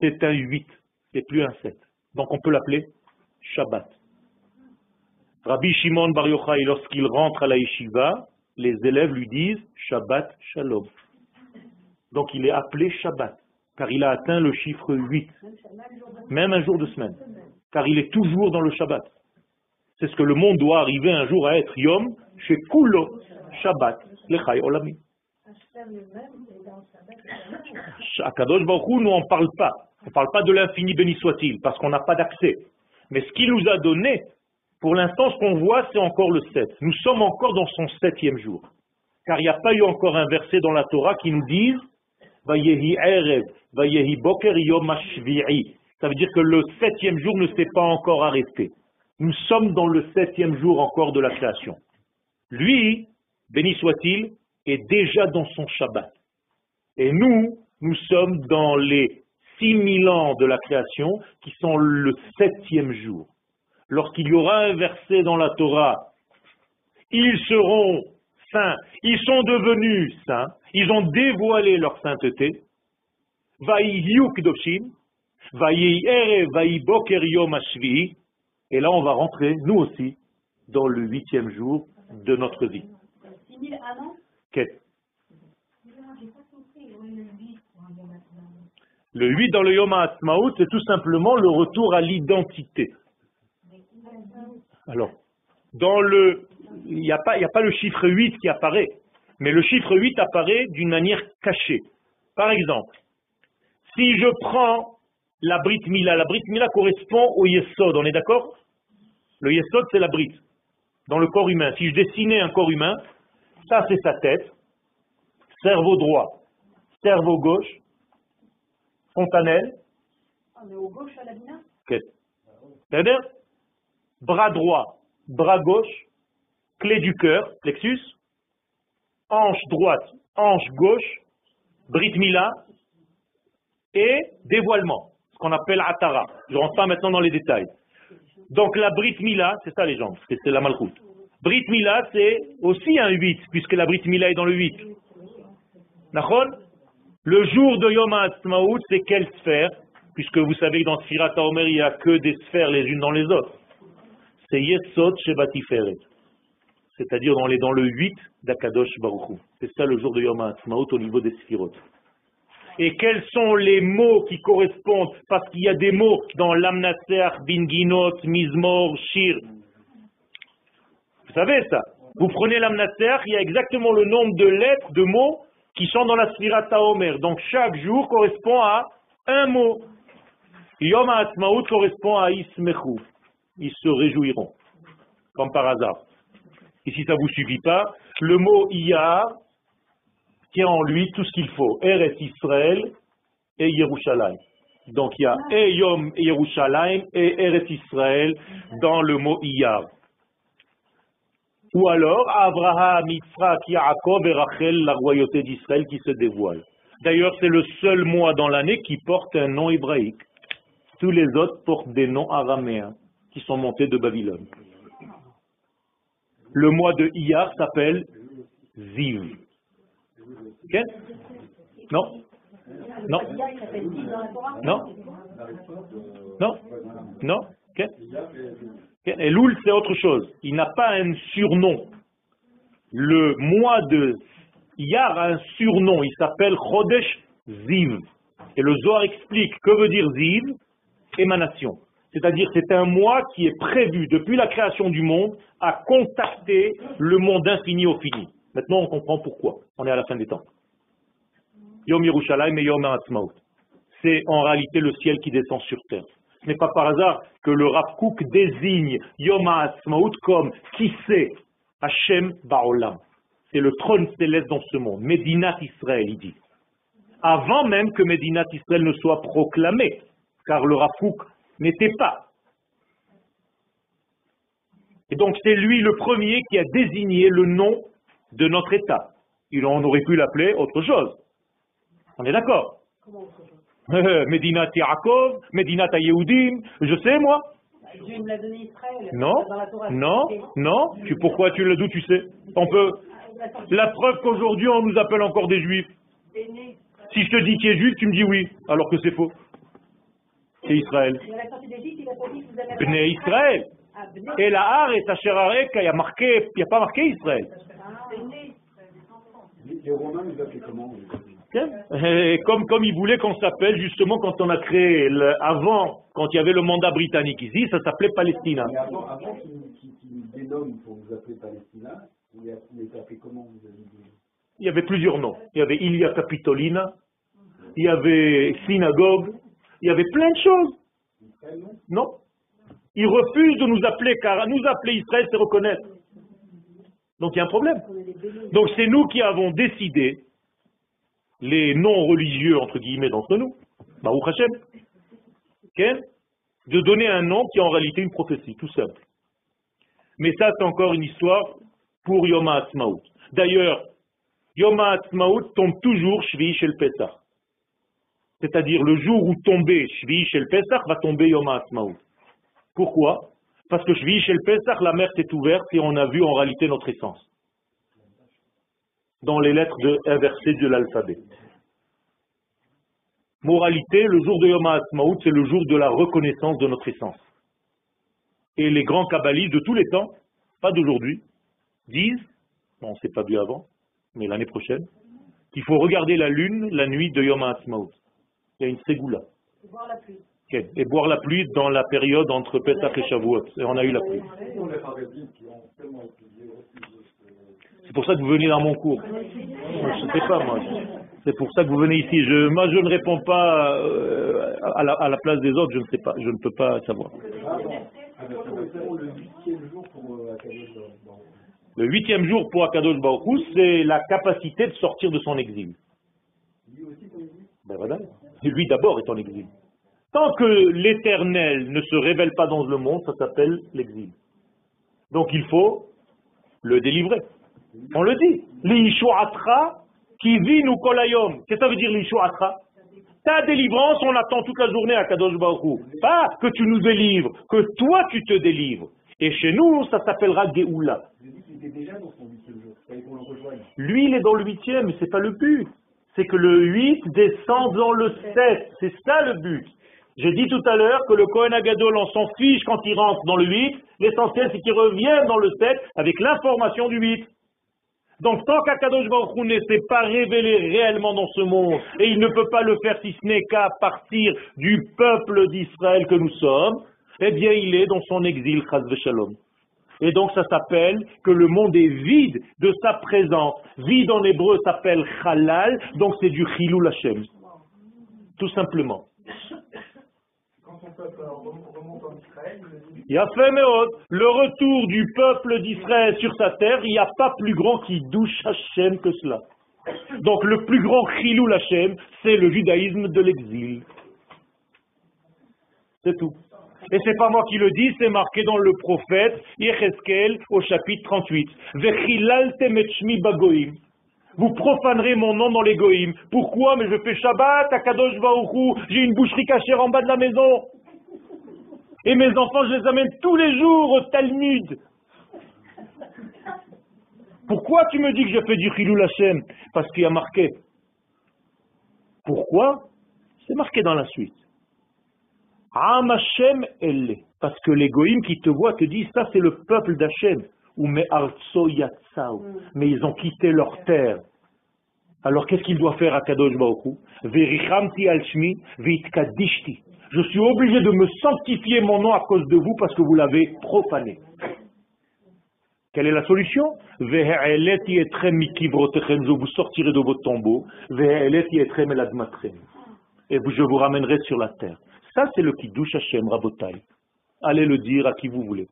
c'est un 8, c'est plus un 7. Donc on peut l'appeler Shabbat. Rabbi Shimon Bar Yochai, lorsqu'il rentre à la yeshiva, les élèves lui disent Shabbat Shalom. Donc il est appelé Shabbat, car il a atteint le chiffre 8, même un jour de semaine, car il est toujours dans le Shabbat. C'est ce que le monde doit arriver un jour à être Yom, chez Kulo Shabbat, Lechai Olami. Akadosh Baruch nous on parle pas. On ne parle pas de l'infini béni soit-il, parce qu'on n'a pas d'accès. Mais ce qu'il nous a donné, pour l'instant, ce qu'on voit, c'est encore le 7. Nous sommes encore dans son septième jour. Car il n'y a pas eu encore un verset dans la Torah qui nous dise Vayehi Erev, Vayehi Boker Yom Ça veut dire que le septième jour ne s'est pas encore arrêté. Nous sommes dans le septième jour encore de la création. Lui, béni soit-il, est déjà dans son Shabbat. Et nous, nous sommes dans les six mille ans de la création qui sont le septième jour lorsqu'il y aura un verset dans la Torah, ils seront saints, ils sont devenus saints, ils ont dévoilé leur sainteté, et là on va rentrer, nous aussi, dans le huitième jour de notre vie. Le 8 dans le Yom HaAtzmaut, c'est tout simplement le retour à l'identité. Alors, dans le, il n'y a, pas, a pas le chiffre 8 qui apparaît, mais le chiffre 8 apparaît d'une manière cachée. Par exemple, si je prends la Brit Mila. La Brit Mila correspond au Yesod, on est d'accord? Le Yesod, c'est la Brit, dans le corps humain. Si je dessinais un corps humain, ça c'est sa tête, cerveau droit, cerveau gauche, fontanelle. On est au gauche à la bina Ok. C'est-à-dire, bras droit, bras gauche, clé du cœur, plexus, hanche droite, hanche gauche, Brit Mila et dévoilement, ce qu'on appelle Atara. Je ne rentre pas maintenant dans les détails. Donc la Brit Mila, c'est ça les gens, c'est la malchoute. Brit Mila, c'est aussi un 8, puisque la Brit Mila est dans le 8. Nachon Le jour de Yom HaAtzmaut, c'est quelle sphère? Puisque vous savez que dans Sfirat HaOmer, il n'y a que des sphères les unes dans les autres. C'est Yesod Shebatiferet. C'est-à-dire dans, les- dans le 8 d'Akadosh Baruch Hu. C'est ça le jour de Yom HaAtzmaut au niveau des Sphirot. Et quels sont les mots qui correspondent? Parce qu'il y a des mots dans Lamnaser, Binginot, Mizmor, Shir. Vous savez ça? Vous prenez l'Amnaser, il y a exactement le nombre de lettres, de mots qui sont dans la Sfirat HaOmer. Donc chaque jour correspond à un mot. Yom HaAtzmaut correspond à Ismechu. Ils se réjouiront. Comme par hasard. Et si ça ne vous suffit pas, le mot Iyar tient en lui tout ce qu'il faut. Eretz Israël et Yerushalayim. Donc il y a et Yom Yerushalayim et Eretz Israël dans le mot Iyar. Ou alors Abraham, Yitzhak, Yaakov et Rachel, la royauté d'Israël qui se dévoile. D'ailleurs, c'est le seul mois dans l'année qui porte un nom hébraïque. Tous les autres portent des noms araméens qui sont montés de Babylone. Le mois de Iyar s'appelle Ziv. Ok Non Non Non Non Non Ok Ok Et Loul, c'est autre chose. Il n'a pas un surnom. Le mois de Iyar a un surnom. Il s'appelle Chodesh Ziv. Et le Zohar explique que veut dire Ziv Émanation. C'est-à-dire c'est un mois qui est prévu depuis la création du monde à contacter le monde infini au fini. Maintenant on comprend pourquoi. On est à la fin des temps. Yom Yerushalayim et Yom HaAtzmaut. C'est en réalité le ciel qui descend sur terre. Ce n'est pas par hasard que le Rav désigne Yom HaAtzmaut comme qui c'est? Hashem Ba'olam. C'est le trône céleste dans ce monde. Médinat Israël, il dit. Avant même que Médinat Israël ne soit proclamé, car le Rav n'était pas. Et donc c'est lui le premier qui a désigné le nom de notre État. Il on aurait pu l'appeler autre chose. On est d'accord Comment autre chose Medinat Yaakov, Medinat Yehudim, je sais moi. Dieu me l'a donné Israël. Non, Dans la Torah, non, non. Tu, pourquoi tu le d'où tu sais On peut. La preuve qu'aujourd'hui on nous appelle encore des juifs. Si je te dis qui est juif, tu me dis oui, alors que c'est faux. C'est Israël. Bnei Israël. Et la Haaretz Asher Areka, il n'y a pas marqué Israël. Les Romains, ils appelaient comment Et comme, comme ils voulaient qu'on s'appelle, justement, quand on a créé, le- avant, quand il y avait le mandat britannique ici, ça s'appelait Palestina. Mais avant, avant qu'ils nous dénomment pour vous appeler Palestina, vous les vous les appelez comment vous avez dit? Il y avait plusieurs noms. Il y avait Ilia Capitolina, il y avait synagogue, il y avait plein de choses. Non Non. Ils refusent de nous appeler, car nous appeler Israël, c'est reconnaître. Donc il y a un problème. Donc c'est nous qui avons décidé, les non-religieux, entre guillemets, d'entre nous, Baruch Hashem, de donner un nom qui est en réalité une prophétie, tout simple. Mais ça, c'est encore une histoire pour Yom HaAtzmaut. D'ailleurs, Yom HaAtzmaut tombe toujours chez le Pesach. C'est-à-dire le jour où tombait Shvi chez le Pesach, va tomber Yom HaAtzmaut. Pourquoi? Parce que Shvi chez le Pesach, la mer s'est ouverte et on a vu en réalité notre essence dans les lettres de, inversées de l'alphabet. Moralité, le jour de Yom HaAtzmaut, c'est le jour de la reconnaissance de notre essence. Et les grands kabbalistes de tous les temps, pas d'aujourd'hui, disent, on ne s'est pas vu avant, mais l'année prochaine, qu'il faut regarder la lune la nuit de Yom HaAtzmaut. Il y a une ségoula. C'est voir la pluie. Et boire la pluie dans la période entre Pesach et Shavuot. Et on a eu la pluie. C'est pour ça que vous venez dans mon cours. Je ne sais pas, moi. C'est pour ça que vous venez ici. Je, moi, je ne réponds pas euh, à, la, à la place des autres, je ne sais pas, je ne peux pas savoir. Le huitième jour pour Akadosh Baruch c'est la capacité de sortir de son exil. Ben voilà. Lui d'abord est en exil. Tant que l'éternel ne se révèle pas dans le monde, ça s'appelle l'exil. Donc il faut le délivrer. On le dit. L'ishuatra qui vit nous kolayom. Qu'est-ce que ça veut dire l'ishuatra? Ta délivrance, on attend toute la journée à Kadosh Baruch. Pas que tu nous délivres, que toi tu te délivres. Et chez nous, ça s'appellera rejoigne. Lui, il est dans le huitième, mais c'est pas le but. C'est que le 8 descend dans le 7. C'est ça le but. J'ai dit tout à l'heure que le Kohen Agadol, on s'en fiche quand il rentre dans le 8. L'essentiel, c'est qu'il revienne dans le 7 avec l'information du 8. Donc, tant qu'Akadosh Baruch ne s'est pas révélé réellement dans ce monde, et il ne peut pas le faire si ce n'est qu'à partir du peuple d'Israël que nous sommes, eh bien, il est dans son exil, Chaz Shalom. Et donc ça s'appelle que le monde est vide de sa présence. Vide en hébreu s'appelle halal, donc c'est du chilul Hashem. Tout simplement. Quand son peuple rem- remonte en Israël, il Yafé Meod, le retour du peuple d'Israël sur sa terre, il n'y a pas plus grand qui douche Hashem que cela. Donc le plus grand chilul Hashem, c'est le judaïsme de l'exil. C'est tout. Et c'est pas moi qui le dis, c'est marqué dans le prophète Yecheskel au chapitre 38. Vechilaltem et shmi bagoim. Vous profanerez mon nom dans les. Pourquoi? Mais je fais Shabbat, à Kadosh j'ai une boucherie cachère en bas de la maison. Et mes enfants, je les amène tous les jours au Talmud. Pourquoi tu me dis que je fais du Chilul Hashem? Parce qu'il y a marqué. Pourquoi? C'est marqué dans la suite. Am Hashem elle. Parce que les goïms qui te voient te disent, ça c'est le peuple d'Hachem. Ou mais yatsao. Mais ils ont quitté leur terre. Alors qu'est-ce qu'il doit faire à Kadosh Baruch Verichamti vitkadishti. Je suis obligé de me sanctifier mon nom à cause de vous parce que vous l'avez profané. Quelle est la solution? Je vous sortirai de votre tombeau. Ve'eleti etrem eladmatrem. Et je vous ramènerai sur la terre. Ça, c'est le Kiddush Hashem, Rabotai. Allez le dire à qui vous voulez.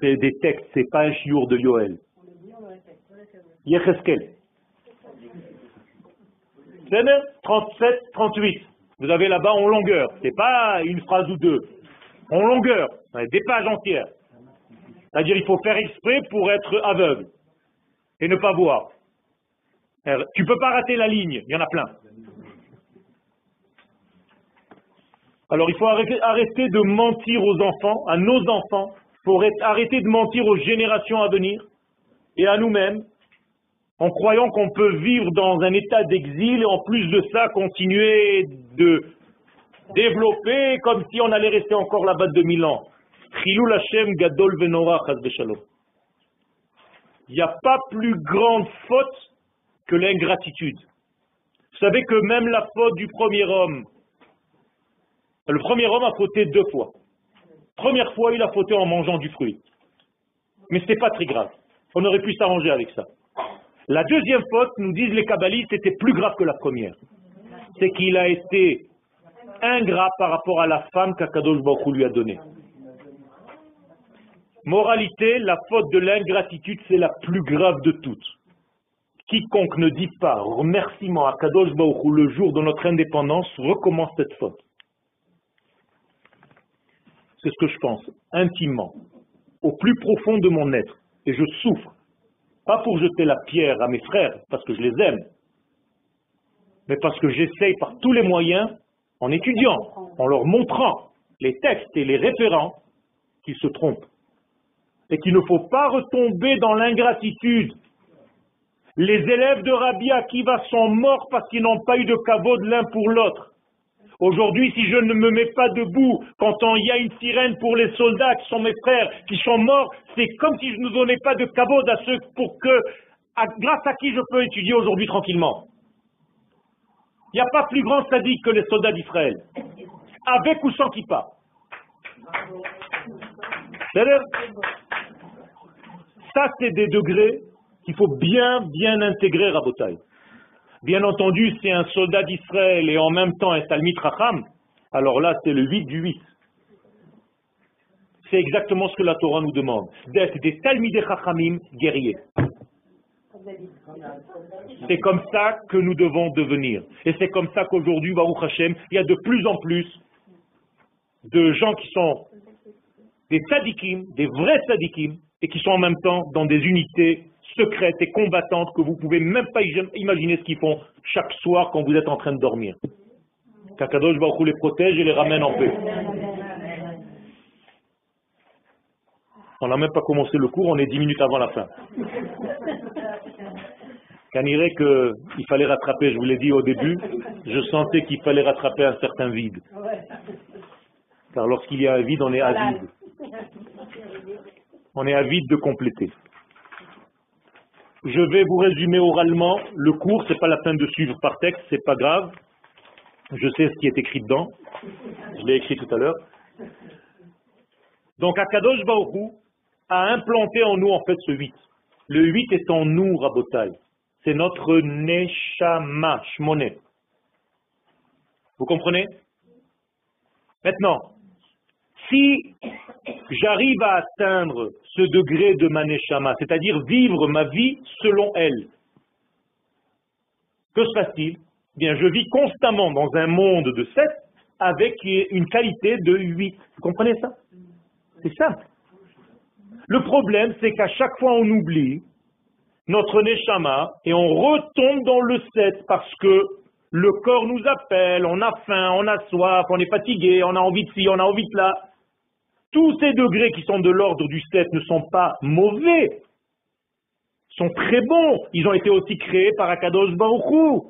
C'est des textes, c'est pas un chiour de Yoel. Yecheskel. C'est 37, 38. Vous avez là-bas en longueur. C'est pas une phrase ou deux. En longueur. Des pages entières. C'est-à-dire il faut faire exprès pour être aveugle. Et ne pas voir. Tu peux pas rater la ligne. Il y en a plein. Alors il faut arrêter, de mentir aux enfants, à nos enfants. Il faut arrêter- de mentir aux générations à venir et à nous-mêmes en croyant qu'on peut vivre dans un état d'exil et en plus de ça continuer de développer comme si on allait rester encore là-bas de 2000 ans. Il n'y a pas plus grande faute que l'ingratitude. Vous savez que même la faute du premier homme, le premier homme a fauté deux fois. Première fois, il a fauté en mangeant du fruit. Mais ce n'était pas très grave. On aurait pu s'arranger avec ça. La deuxième faute, nous disent les kabbalistes, était plus grave que la première. C'est qu'il a été ingrat par rapport à la femme qu'Akadosh Baruch lui a donnée. Moralité, la faute de l'ingratitude, c'est la plus grave de toutes. Quiconque ne dit pas remerciement à Kadosh Baruch le jour de notre indépendance recommence cette faute. C'est ce que je pense, intimement, au plus profond de mon être. Et je souffre. Pas pour jeter la pierre à mes frères, parce que je les aime, mais parce que j'essaye par tous les moyens, en étudiant, en leur montrant les textes et les référents, qu'ils se trompent. Et qu'il ne faut pas retomber dans l'ingratitude. Les élèves de Rabbi Akiva sont morts parce qu'ils n'ont pas eu de caveau de l'un pour l'autre. Aujourd'hui, si je ne me mets pas debout quand il y a une sirène pour les soldats qui sont mes frères, qui sont morts, c'est comme si je ne donnais pas de caveau à ceux pour que, grâce à qui je peux étudier aujourd'hui tranquillement. Il n'y a pas plus grand sadique que les soldats d'Israël. Avec ou sans kippa. C'est-à-dire, Ça, c'est des degrés qu'il faut bien, bien intégrer, Rabotai. Bien entendu, si un soldat d'Israël est en même temps un Talmid Racham, alors là, c'est le 8 du 8. C'est exactement ce que la Torah nous demande, d'être des Talmidei Chachamim guerriers. C'est comme ça que nous devons devenir. Et c'est comme ça qu'aujourd'hui, Baruch Hashem, il y a de plus en plus de gens qui sont des tzadikim, des vrais tzadikim, et qui sont en même temps dans des unités secrètes et combattantes que vous pouvez même pas imaginer ce qu'ils font chaque soir quand vous êtes en train de dormir. Kakadosh Baruch les protège et les ramène en paix. On n'a même pas commencé le cours, on est dix minutes avant la fin. Canirait qu'il fallait rattraper, je vous l'ai dit au début, je sentais qu'il fallait rattraper un certain vide. Car lorsqu'il y a un vide, on est avide. On est avide de compléter. Je vais vous résumer oralement le cours, c'est pas la peine de suivre par texte, c'est pas grave. Je sais ce qui est écrit dedans. Je l'ai écrit tout à l'heure. Donc Akadosh Baoru a implanté en nous en fait ce 8. Le 8 est en nous, Rabotai. C'est notre Neshama, Shmoné. Vous comprenez? Maintenant, si j'arrive à atteindre ce degré de ma Neshama, c'est-à-dire vivre ma vie selon elle, que se passe-t-il? Bien, je vis constamment dans un monde de 7 avec une qualité de 8. Vous comprenez ça? C'est simple. Le problème, c'est qu'à chaque fois on oublie notre Neshama et on retombe dans le 7 parce que le corps nous appelle, on a faim, on a soif, on est fatigué, on a envie de ci, on a envie de là. Tous ces degrés qui sont de l'ordre du 7 ne sont pas mauvais, sont très bons. Ils ont été aussi créés par Akadosh Baruch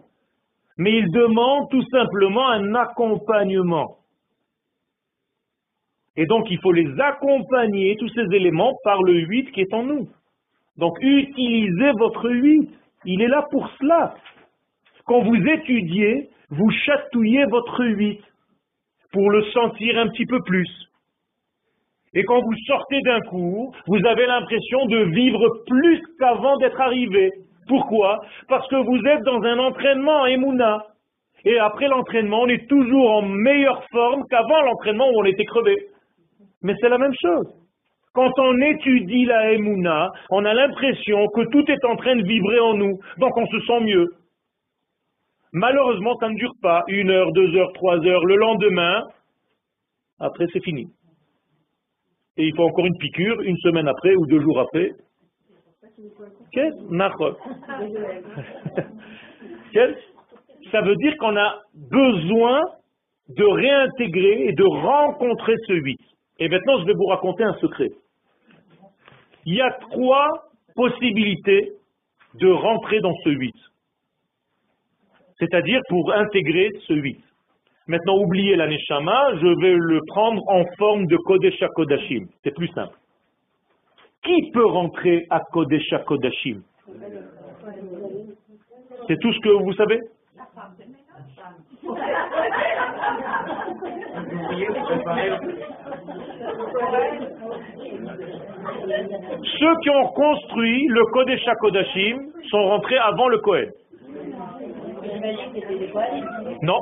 Mais ils demandent tout simplement un accompagnement. Et donc il faut les accompagner, tous ces éléments, par le 8 qui est en nous. Donc utilisez votre 8. Il est là pour cela. Quand vous étudiez, vous chatouillez votre 8 pour le sentir un petit peu plus. Et quand vous sortez d'un cours, vous avez l'impression de vivre plus qu'avant d'être arrivé. Pourquoi? Parce que vous êtes dans un entraînement à Emouna. Et après l'entraînement, on est toujours en meilleure forme qu'avant l'entraînement où on était crevé. Mais c'est la même chose. Quand on étudie la Emouna, on a l'impression que tout est en train de vibrer en nous, donc on se sent mieux. Malheureusement, ça ne dure pas une heure, deux heures, trois heures. Le lendemain, après, c'est fini. Et il faut encore une piqûre, une semaine après ou deux jours après. Ça veut dire qu'on a besoin de réintégrer et de rencontrer ce 8. Et maintenant, je vais vous raconter un secret. Il y a trois possibilités de rentrer dans ce 8. C'est-à-dire pour intégrer ce 8. Maintenant, oubliez la Neshama, je vais le prendre en forme de Kodesha Kodashim. C'est plus simple. Qui peut rentrer à Kodesha Kodashim C'est tout ce que vous savez? Ceux qui ont construit le Kodesh Kodashim sont rentrés avant le Kohen. Non.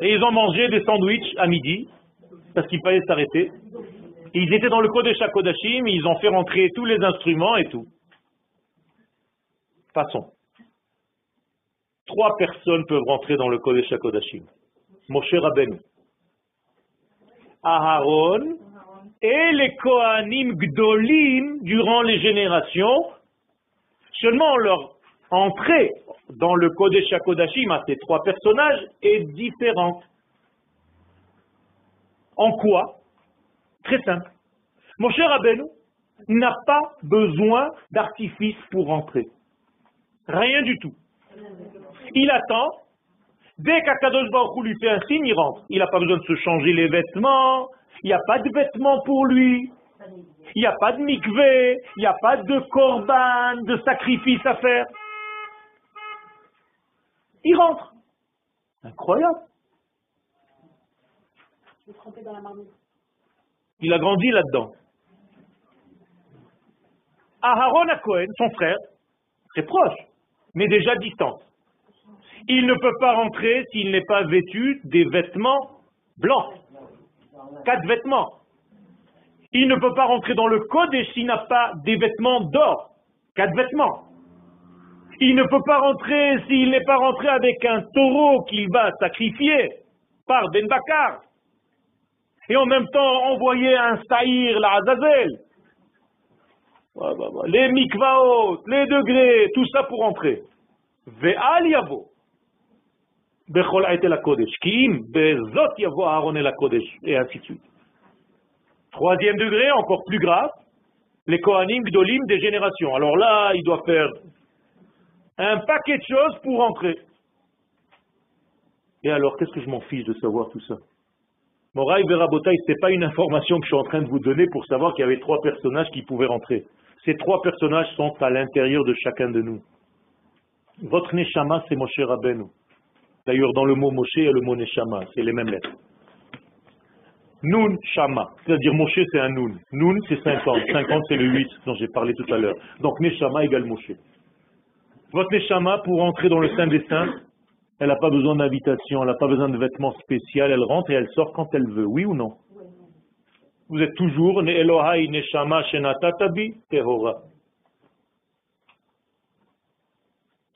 Et ils ont mangé des sandwichs à midi, parce qu'il fallait s'arrêter. Ils étaient dans le Kodesh Kodashim, ils ont fait rentrer tous les instruments et tout. Passons. Trois personnes peuvent rentrer dans le Kodesh Kodashim. Moshe Rabbeinu, Aharon et les Kohanim Gdolim durant les générations, seulement leur entrée dans le Kodesh HaKodashim à ces trois personnages est différente. En quoi? Très simple. Mon cher Rabbeinu n'a pas besoin d'artifice pour entrer. Rien du tout. Il attend Dès qu'Akadosh Baruch lui fait un signe, il rentre. Il n'a pas besoin de se changer les vêtements. Il n'y a pas de vêtements pour lui. Il n'y a pas de mikvé. Il n'y a pas de korban, de sacrifice à faire. Il rentre. Incroyable. Il a grandi là-dedans. Aharon Cohen, son frère, très proche, mais déjà distant. Il ne peut pas rentrer s'il n'est pas vêtu des vêtements blancs. Quatre vêtements. Il ne peut pas rentrer dans le Kodesh s'il n'a pas des vêtements d'or. Quatre vêtements. Il ne peut pas rentrer s'il n'est pas rentré avec un taureau qu'il va sacrifier par Ben Bakar. Et en même temps envoyer un saïr, la Azazel. Les mikvaot, les degrés, tout ça pour entrer. Ve'al la kodesh. Bezot la kodesh. Et ainsi de suite. Troisième degré, encore plus grave, les Kohanim Gdolim des générations. Alors là, il doit faire un paquet de choses pour entrer. Et alors, qu'est-ce que je m'en fiche de savoir tout ça? Moraï Verabotaï, ce n'est pas une information que je suis en train de vous donner pour savoir qu'il y avait trois personnages qui pouvaient rentrer. Ces trois personnages sont à l'intérieur de chacun de nous. Votre Neshama, c'est Moshe Rabbeinu. D'ailleurs, dans le mot Moshe, il y a le mot Neshama, c'est les mêmes lettres. Nun Shama, c'est-à-dire Moshe, c'est un Nun. Nun, c'est 50. 50, c'est le 8 dont j'ai parlé tout à l'heure. Donc Neshama égale Moshe. Votre Neshama, pour entrer dans le Saint des Saints, elle n'a pas besoin d'invitation, elle n'a pas besoin de vêtements spéciaux, elle rentre et elle sort quand elle veut, oui ou non? Vous êtes toujours Elohai Neshama Shenatatabi Tehora.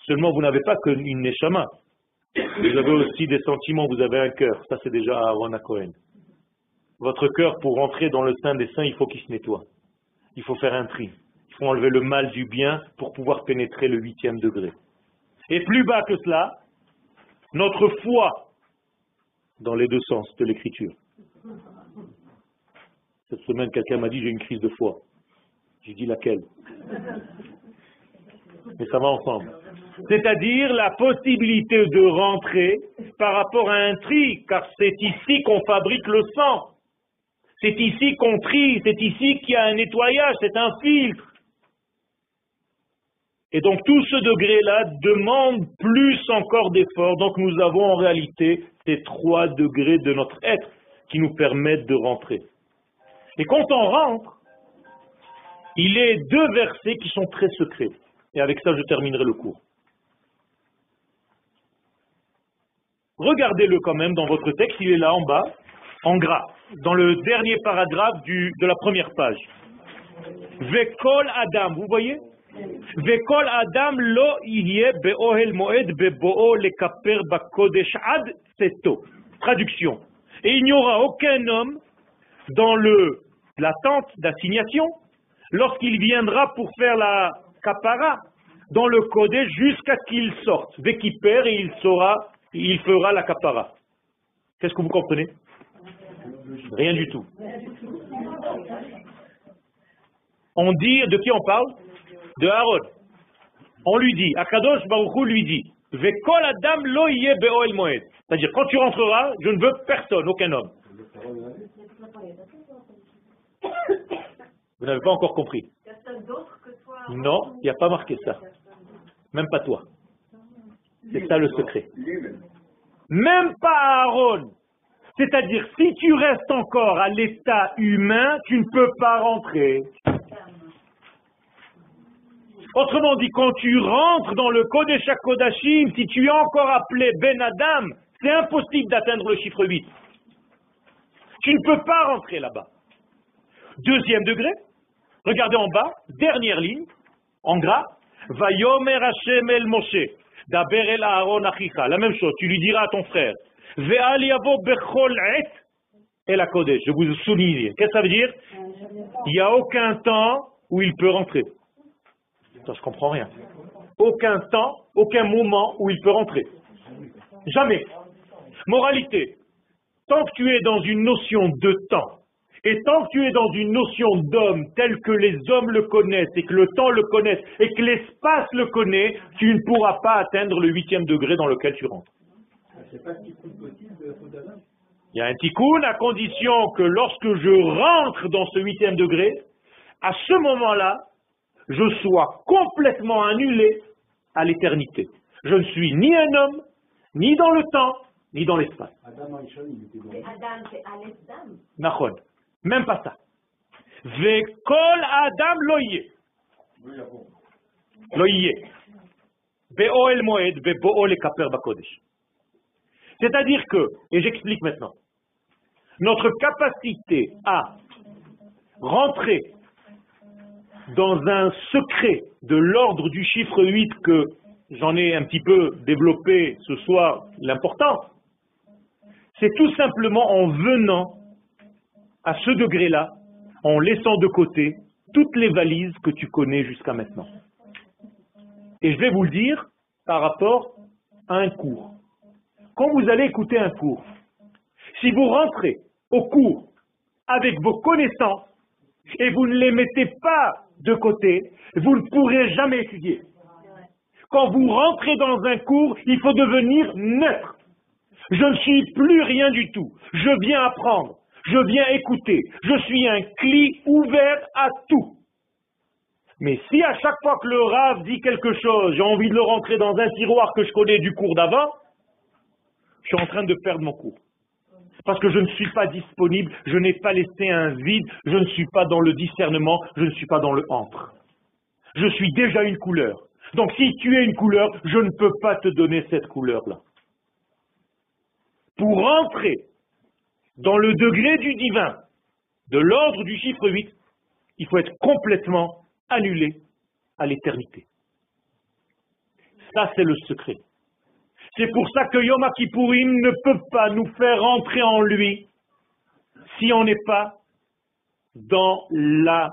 Seulement, vous n'avez pas qu'une Neshama. Vous avez aussi des sentiments, vous avez un cœur. Ça, c'est déjà Aaron Cohen. Votre cœur, pour rentrer dans le sein des saints, il faut qu'il se nettoie. Il faut faire un tri. Faut enlever le mal du bien pour pouvoir pénétrer le huitième degré. Et plus bas que cela, notre foi dans les deux sens de l'écriture. Cette semaine, quelqu'un m'a dit j'ai une crise de foi. J'ai dit laquelle? Mais ça va ensemble. C'est-à-dire la possibilité de rentrer par rapport à un tri, car c'est ici qu'on fabrique le sang. C'est ici qu'on trie, c'est ici qu'il y a un nettoyage, c'est un filtre. Et donc tout ce degré-là demande plus encore d'efforts. Donc nous avons en réalité ces trois degrés de notre être qui nous permettent de rentrer. Et quand on rentre, il est deux versets qui sont très secrets. Et avec ça, je terminerai le cours. Regardez-le quand même dans votre texte, il est là en bas, en gras, dans le dernier paragraphe de la première page. Vekol Adam, vous voyez? Traduction. Et il n'y aura aucun homme dans le, la tente d'assignation lorsqu'il viendra pour faire la kapara dans le Kodesh jusqu'à qu'il sorte. Vekiper et il saura il fera la kapara. Qu'est-ce que vous comprenez? Rien du tout. On dit, de qui on parle? De Aaron. On lui dit, Akadosh Baruchou lui dit, Vekol Adam lo be'oel moed. C'est-à-dire, quand tu rentreras, je ne veux personne, aucun homme. Vous n'avez pas encore compris. Non, il n'y a pas marqué ça. Même pas toi. C'est ça le secret. Même pas Aaron. C'est-à-dire, si tu restes encore à l'état humain, tu ne peux pas rentrer. Autrement dit, quand tu rentres dans le Kodesh HaKodashim, si tu es encore appelé Ben Adam, c'est impossible d'atteindre le chiffre 8. Tu ne peux pas rentrer là-bas. Deuxième degré, regardez en bas, dernière ligne, en gras, Vayomer Hashem el Moshe. La même chose, tu lui diras à ton frère. et la Kodesh. Je vous souligne. Qu'est-ce que ça veut dire? Il n'y a aucun temps où il peut rentrer. Ça, je comprends rien. Aucun temps, aucun moment où il peut rentrer. Jamais. Moralité. Tant que tu es dans une notion de temps, et tant que tu es dans une notion d'homme telle que les hommes le connaissent et que le temps le connaisse et que l'espace le connaît, tu ne pourras pas atteindre le huitième degré dans lequel tu rentres. Il y a un tikkun à condition que lorsque je rentre dans ce huitième degré, à ce moment-là, je sois complètement annulé à l'éternité. Je ne suis ni un homme, ni dans le temps, ni dans l'espace. Adam, c'est Adam. Même pas ça. Vekol Adam loye. Loye. Be'oel Moed, Bakodesh. C'est-à-dire que, et j'explique maintenant, notre capacité à rentrer dans un secret de l'ordre du chiffre 8 que j'en ai un petit peu développé ce soir, l'important, c'est tout simplement en venant à ce degré-là, en laissant de côté toutes les valises que tu connais jusqu'à maintenant. Et je vais vous le dire par rapport à un cours. Quand vous allez écouter un cours, si vous rentrez au cours avec vos connaissances et vous ne les mettez pas de côté, vous ne pourrez jamais étudier. Quand vous rentrez dans un cours, il faut devenir neutre. Je ne suis plus rien du tout. Je viens apprendre. Je viens écouter. Je suis un cli ouvert à tout. Mais si à chaque fois que le Rav dit quelque chose, j'ai envie de le rentrer dans un tiroir que je connais du cours d'avant, je suis en train de perdre mon cours. Parce que je ne suis pas disponible, je n'ai pas laissé un vide, je ne suis pas dans le discernement, je ne suis pas dans le entre. Je suis déjà une couleur. Donc si tu es une couleur, je ne peux pas te donner cette couleur-là. Pour rentrer dans le degré du divin, de l'ordre du chiffre 8, il faut être complètement annulé à l'éternité. Ça, c'est le secret. C'est pour ça que Yom Kippourim ne peut pas nous faire entrer en lui si on n'est pas dans la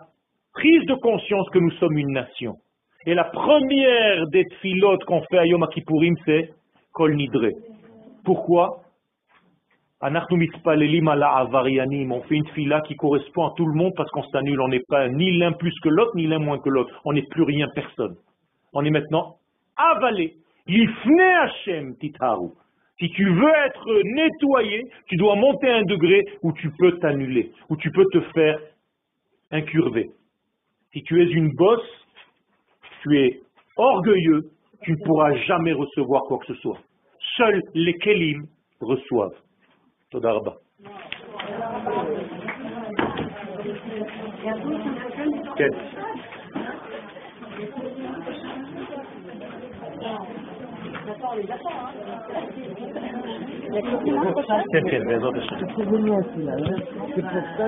prise de conscience que nous sommes une nation. Et la première des filotes qu'on fait à Yom Kippourim, c'est Kol Nidre. Pourquoi? On fait une fila qui correspond à tout le monde parce qu'on s'annule, on n'est pas ni l'un plus que l'autre, ni l'un moins que l'autre. On n'est plus rien, personne. On est maintenant avalé. L'ifne Hashem, titaru. Si tu veux être nettoyé, tu dois monter un degré où tu peux t'annuler, où tu peux te faire incurver. Si tu es une bosse, tu es orgueilleux, tu ne pourras jamais recevoir quoi que ce soit. Seuls les Kélim reçoivent. Todarba. on les attend. Hein.